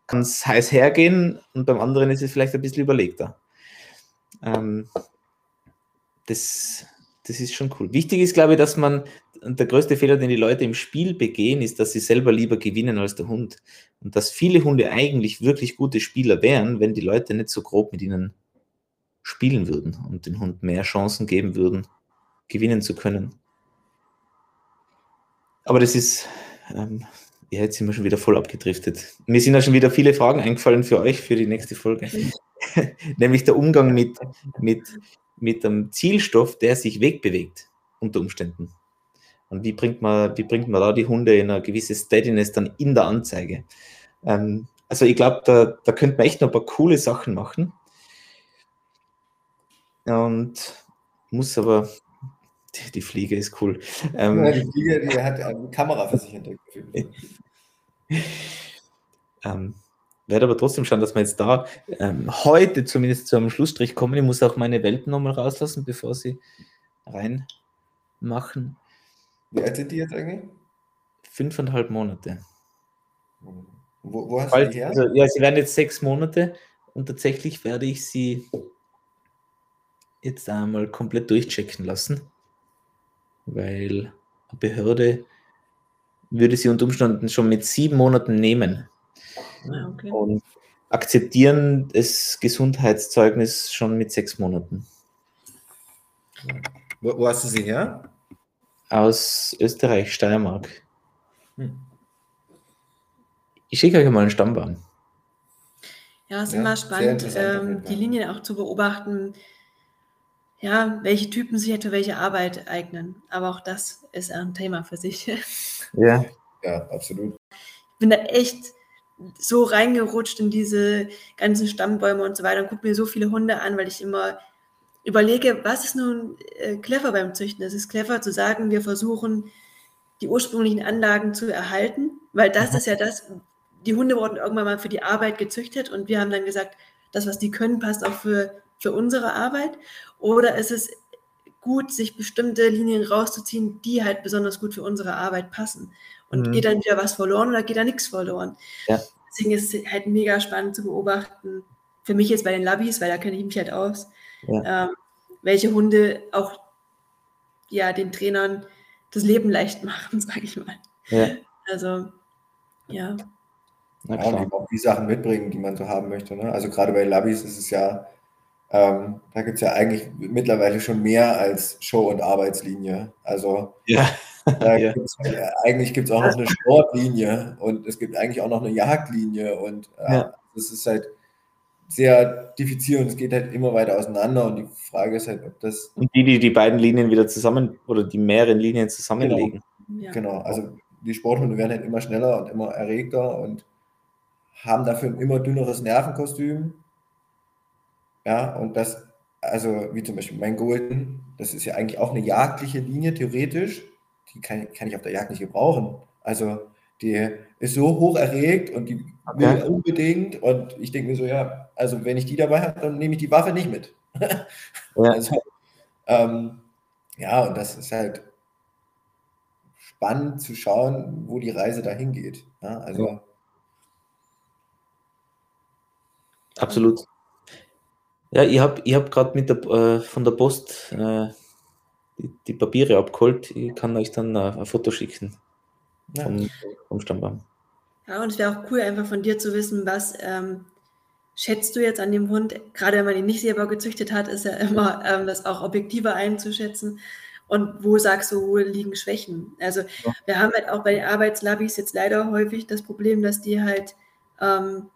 S2: kann es heiß hergehen und beim anderen ist es vielleicht ein bisschen überlegter. Ähm, das, das ist schon cool. Wichtig ist, glaube ich, dass man, der größte Fehler, den die Leute im Spiel begehen, ist, dass sie selber lieber gewinnen als der Hund. Und dass viele Hunde eigentlich wirklich gute Spieler wären, wenn die Leute nicht so grob mit ihnen spielen würden und den Hund mehr Chancen geben würden, gewinnen zu können. Aber das ist, ähm, ja, jetzt sind wir schon wieder voll abgedriftet. Mir sind ja schon wieder viele Fragen eingefallen für euch für die nächste Folge. Nämlich der Umgang mit, mit, mit einem Zielstoff, der sich wegbewegt unter Umständen. Und wie bringt man, wie bringt man da die Hunde in eine gewisse Steadiness dann in der Anzeige? Ähm, also ich glaube, da, da könnte man echt noch ein paar coole Sachen machen. Und muss aber, die, die Fliege ist cool. Ähm,
S3: Ja, die Fliege, die hat eine Kamera für sich entdeckt.
S2: Ähm, werde aber trotzdem schauen, dass wir jetzt da ähm, heute zumindest zu einem Schlussstrich kommen. Ich muss auch meine Welpen nochmal rauslassen, bevor sie reinmachen.
S3: Wie alt sind die jetzt eigentlich?
S2: Fünfeinhalb Monate.
S3: Wo, wo hast du
S2: Bald,
S3: die her?
S2: also, ja, sie werden jetzt sechs Monate und tatsächlich werde ich sie jetzt einmal komplett durchchecken lassen, weil Behörde würde sie unter Umständen schon mit sieben Monaten nehmen
S1: Ah, okay.
S2: und akzeptieren das Gesundheitszeugnis schon mit sechs Monaten.
S3: Wo, wo hast du sie her?
S2: Aus Österreich, Steiermark.
S3: Hm.
S2: Ich schicke euch mal einen Stammbaum.
S1: Ja, es ist
S3: Ja,
S1: immer spannend, ähm, die. Linien auch zu beobachten, ja, welche Typen sich für welche Arbeit eignen. Aber auch das ist ein Thema für sich. Ich
S2: Ja.
S3: Ja, absolut.
S1: bin da echt so reingerutscht in diese ganzen Stammbäume und so weiter und gucke mir so viele Hunde an, weil ich immer überlege, was ist nun äh, clever beim Züchten? Es ist clever zu sagen, wir versuchen, die ursprünglichen Anlagen zu erhalten, weil das ist ja das, die Hunde wurden irgendwann mal für die Arbeit gezüchtet und wir haben dann gesagt, das, was die können, passt auch für, für unsere Arbeit. Oder ist es gut, sich bestimmte Linien rauszuziehen, die halt besonders gut für unsere Arbeit passen? Und
S2: Mhm.
S1: geht dann wieder was verloren oder geht da nichts verloren?
S2: Ja.
S1: Deswegen ist es halt mega spannend zu beobachten. Für mich jetzt bei den Labis, weil da kenne ich mich halt aus, ähm, welche Hunde auch ja, den Trainern das Leben leicht machen, sage ich mal.
S2: Ja,
S1: Also, ja.
S2: na
S3: Ja, und
S2: klar.
S3: eben auch die Sachen mitbringen, die man so haben möchte. Ne? Also gerade bei Labis ist es ja, ähm, da gibt es ja eigentlich mittlerweile schon mehr als Show- und Arbeitslinie. Also
S2: Ja.
S3: da
S2: Ja.
S3: gibt's, äh, eigentlich gibt es auch noch eine Sportlinie und es gibt eigentlich auch noch eine Jagdlinie und äh,
S2: Ja.
S3: das ist halt sehr diffizil und es geht halt immer weiter auseinander und die Frage ist halt, ob das
S2: Und die, die die beiden Linien wieder zusammen oder die mehreren Linien zusammenlegen.
S1: ja.
S3: Genau, also die Sporthunde werden halt immer schneller und immer erregter und haben dafür ein immer dünneres Nervenkostüm. Ja, und das, also wie zum Beispiel mein Golden, das ist ja eigentlich auch eine jagdliche Linie, theoretisch. Die kann, kann ich auf der Jagd nicht gebrauchen. Also die ist so hoch erregt und die will
S2: Okay.
S3: unbedingt. Und ich denke mir so, ja, also wenn ich die dabei habe, dann nehme ich die Waffe nicht mit.
S2: Ja.
S3: Also, ähm, ja, und das ist halt spannend zu schauen, wo die Reise dahin geht. Ja, also.
S2: Absolut. Ja, ich habe ich hab gerade mit der, äh, von der Post äh, die, die Papiere abgeholt. Ich kann euch dann äh, ein Foto schicken
S3: ja.
S2: vom, vom Stammbaum.
S1: Ja, und es wäre auch cool, einfach von dir zu wissen, was ähm, schätzt du jetzt an dem Hund? Gerade wenn man ihn nicht selber gezüchtet hat, ist ja immer ähm, das auch objektiver einzuschätzen. Und wo sagst du, wo liegen Schwächen? Also
S2: Ja.
S1: wir haben halt auch bei den Arbeitslabis jetzt leider häufig das Problem, dass die halt ähm,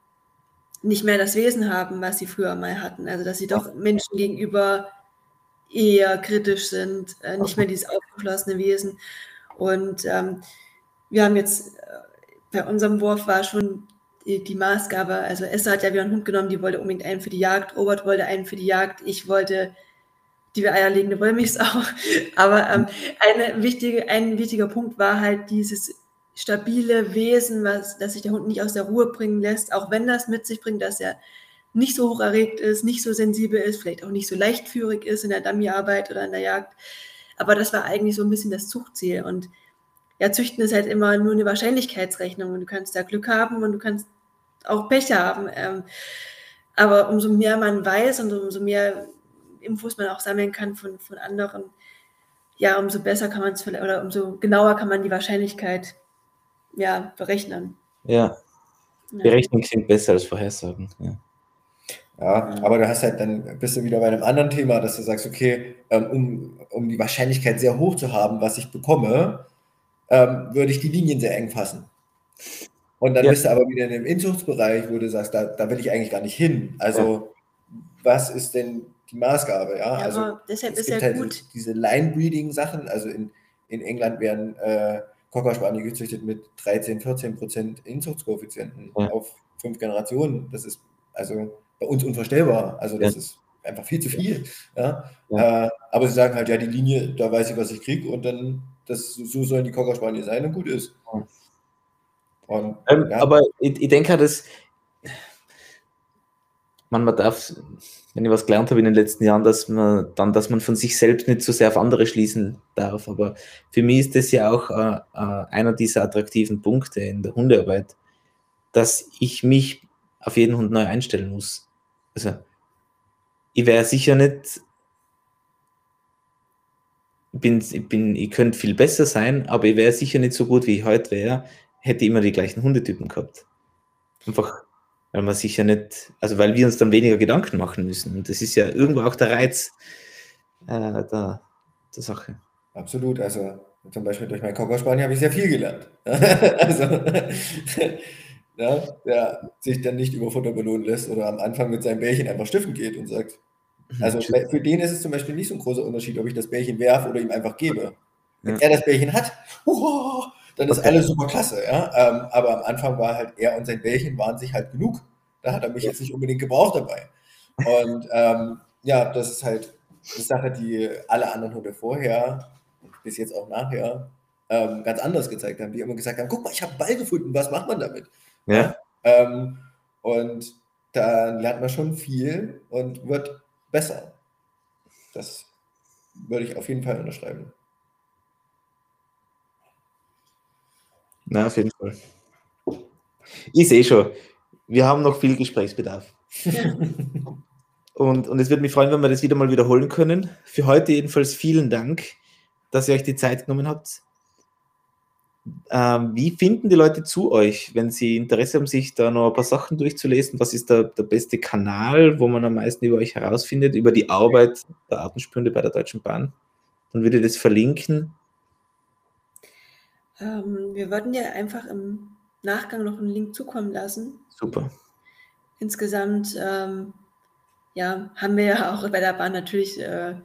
S1: nicht mehr das Wesen haben, was sie früher mal hatten. Also dass sie doch Menschen gegenüber eher kritisch sind, äh, nicht mehr dieses aufgeschlossene Wesen. Und ähm, wir haben jetzt äh, bei unserem Wurf war schon die, die Maßgabe, also Esther hat ja wieder einen Hund genommen, die wollte unbedingt einen für die Jagd, Robert wollte einen für die Jagd, ich wollte die eierlegende Wollmilchsau. Aber ähm, eine wichtige, ein wichtiger Punkt war halt dieses stabile Wesen, was, dass sich der Hund nicht aus der Ruhe bringen lässt, auch wenn das mit sich bringt, dass er nicht so hoch erregt ist, nicht so sensibel ist, vielleicht auch nicht so leichtführig ist in der Dummyarbeit oder in der Jagd. Aber das war eigentlich so ein bisschen das Zuchtziel. Und ja, züchten ist halt immer nur eine Wahrscheinlichkeitsrechnung und du kannst da Glück haben und du kannst auch Pech haben. Ähm, aber umso mehr man weiß und umso mehr Infos man auch sammeln kann von, von anderen, ja, umso besser kann man es vielleicht, oder umso genauer kann man die Wahrscheinlichkeit ja, berechnen.
S2: Ja,
S1: Ja.
S2: Berechnung klingt besser als Vorhersagen. Ja.
S3: Ja, aber du hast halt dann bist du wieder bei einem anderen Thema, dass du sagst, okay, ähm, um, um die Wahrscheinlichkeit sehr hoch zu haben, was ich bekomme, ähm, würde ich die Linien sehr eng fassen. Und dann
S2: Ja.
S3: bist du aber wieder in dem Inzuchtsbereich, wo du sagst, da, da will ich eigentlich gar nicht hin. Also, was ist denn die Maßgabe? Ja,
S1: Ja,
S3: also
S1: deshalb
S3: es
S1: ist
S3: gibt
S1: ja
S3: halt
S1: gut.
S3: diese Line-Breeding-Sachen. Also in, in England werden äh, Cocker Spaniel gezüchtet mit 13, 14 Prozent Inzuchtskoeffizienten
S2: Ja.
S3: auf fünf Generationen. Das ist also bei uns unvorstellbar. Also das
S2: Ja.
S3: ist einfach viel zu viel. Ja?
S2: Ja.
S3: Äh, aber sie sagen halt, ja, die Linie, da weiß ich, was ich kriege und dann, das, so sollen die Cocker Spaniel sein und gut ist. Und,
S2: Ähm, Aber ich, ich denke auch, dass man, man darf, wenn ich was gelernt habe in den letzten Jahren, dass man dann, dass man von sich selbst nicht so sehr auf andere schließen darf. Aber für mich ist das ja auch äh, äh, einer dieser attraktiven Punkte in der Hundearbeit, dass ich mich auf jeden Hund neu einstellen muss. Also ich wäre sicher nicht bin, bin, ich könnte viel besser sein, aber ich wäre sicher nicht so gut, wie ich heute wäre, hätte ich immer die gleichen Hundetypen gehabt. Einfach, weil man sicher nicht, also weil wir uns dann weniger Gedanken machen müssen. Und das ist ja irgendwo auch der Reiz äh, der, der Sache.
S3: Absolut, also zum Beispiel durch meinen Cocker habe ich sehr viel gelernt. also, ja, der sich dann nicht über Futter belohnen lässt oder am Anfang mit seinem Bärchen einfach stiften geht und sagt, mhm. also für den ist es zum Beispiel nicht so ein großer Unterschied, ob ich das Bärchen werfe oder ihm einfach gebe. Wenn ja. er das Bärchen hat, oh, dann ist alles super klasse. Ja? Ähm, aber am Anfang war halt er und sein Bärchen waren sich halt genug. Da hat er mich jetzt nicht unbedingt gebraucht dabei. Und ähm, ja, das ist halt eine Sache, die alle anderen Hunde vorher bis jetzt auch nachher ähm, ganz anders gezeigt haben, die immer gesagt haben, guck mal, ich habe einen Ball gefunden, was macht man damit? Ja. Ähm, und da lernt man schon viel und wird besser. Das würde ich auf jeden Fall unterschreiben.
S2: Na, auf jeden Fall. Ich sehe schon, wir haben noch viel Gesprächsbedarf. und, und es würde mich freuen, wenn wir das wieder mal wiederholen können. Für heute jedenfalls vielen Dank, dass ihr euch die Zeit genommen habt. Ähm, wie finden die Leute zu euch, wenn sie Interesse haben, sich da noch ein paar Sachen durchzulesen? Was ist der, der beste Kanal, wo man am meisten über euch herausfindet, über die Arbeit der Artenspünde bei der Deutschen Bahn? Dann würde ich das verlinken.
S1: Ähm, wir würden ja einfach im Nachgang noch einen Link zukommen lassen.
S2: Super.
S1: Insgesamt ähm, ja, haben wir ja auch bei der Bahn natürlich äh,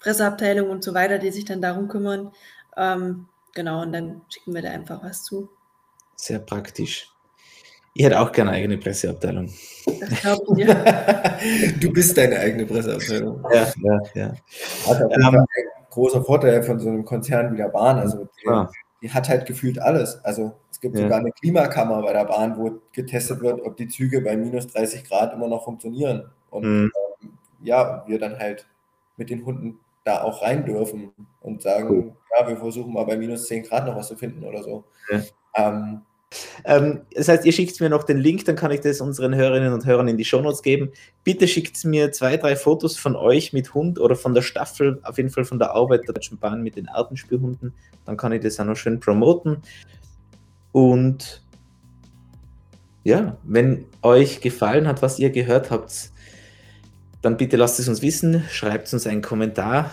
S1: Presseabteilung und so weiter, die sich dann darum kümmern. Ähm, Genau, und dann schicken wir da einfach was zu.
S2: Sehr praktisch. Ich hätte auch gerne eine eigene Presseabteilung.
S3: Das glaube ich dir. du bist deine eigene Presseabteilung.
S2: Ja, ja, ja.
S3: Also ein großer Vorteil von so einem Konzern wie der Bahn. Also die, ah. Die hat halt gefühlt alles. Also es gibt ja. sogar eine Klimakammer bei der Bahn, wo getestet wird, ob die Züge bei minus 30 Grad immer noch funktionieren. Und mhm. ähm, ja, wir dann halt mit den Hunden da auch rein dürfen und sagen, cool. ja, wir versuchen mal bei minus 10 Grad noch was zu finden oder so. Ja.
S2: Ähm, ähm, das heißt, ihr schickt mir noch den Link, dann kann ich das unseren Hörerinnen und Hörern in die Shownotes geben. Bitte schickt mir zwei, drei Fotos von euch mit Hund oder von der Staffel, auf jeden Fall von der Arbeit der Deutschen Bahn mit den Artenspielhunden. Dann kann ich das auch noch schön promoten. Und ja, wenn euch gefallen hat, was ihr gehört habt, dann bitte lasst es uns wissen, schreibt uns einen Kommentar,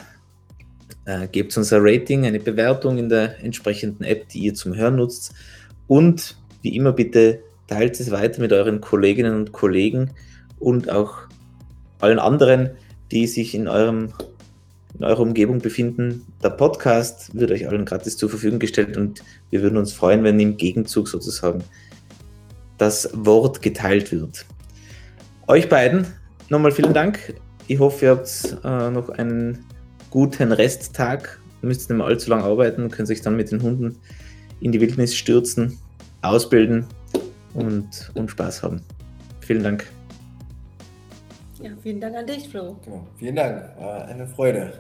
S2: äh, gebt uns ein Rating, eine Bewertung in der entsprechenden App, die ihr zum Hören nutzt. Und wie immer bitte teilt es weiter mit euren Kolleginnen und Kollegen und auch allen anderen, die sich in, eurem, in eurer Umgebung befinden. Der Podcast wird euch allen gratis zur Verfügung gestellt und wir würden uns freuen, wenn im Gegenzug sozusagen das Wort geteilt wird. Euch beiden nochmal vielen Dank. Ich hoffe, ihr habt äh, noch einen guten Resttag. Ihr müsst nicht mehr allzu lange arbeiten, könnt euch dann mit den Hunden in die Wildnis stürzen, ausbilden und, und Spaß haben. Vielen Dank.
S1: Ja, vielen Dank an dich, Flo.
S3: Genau. Vielen Dank. War eine Freude.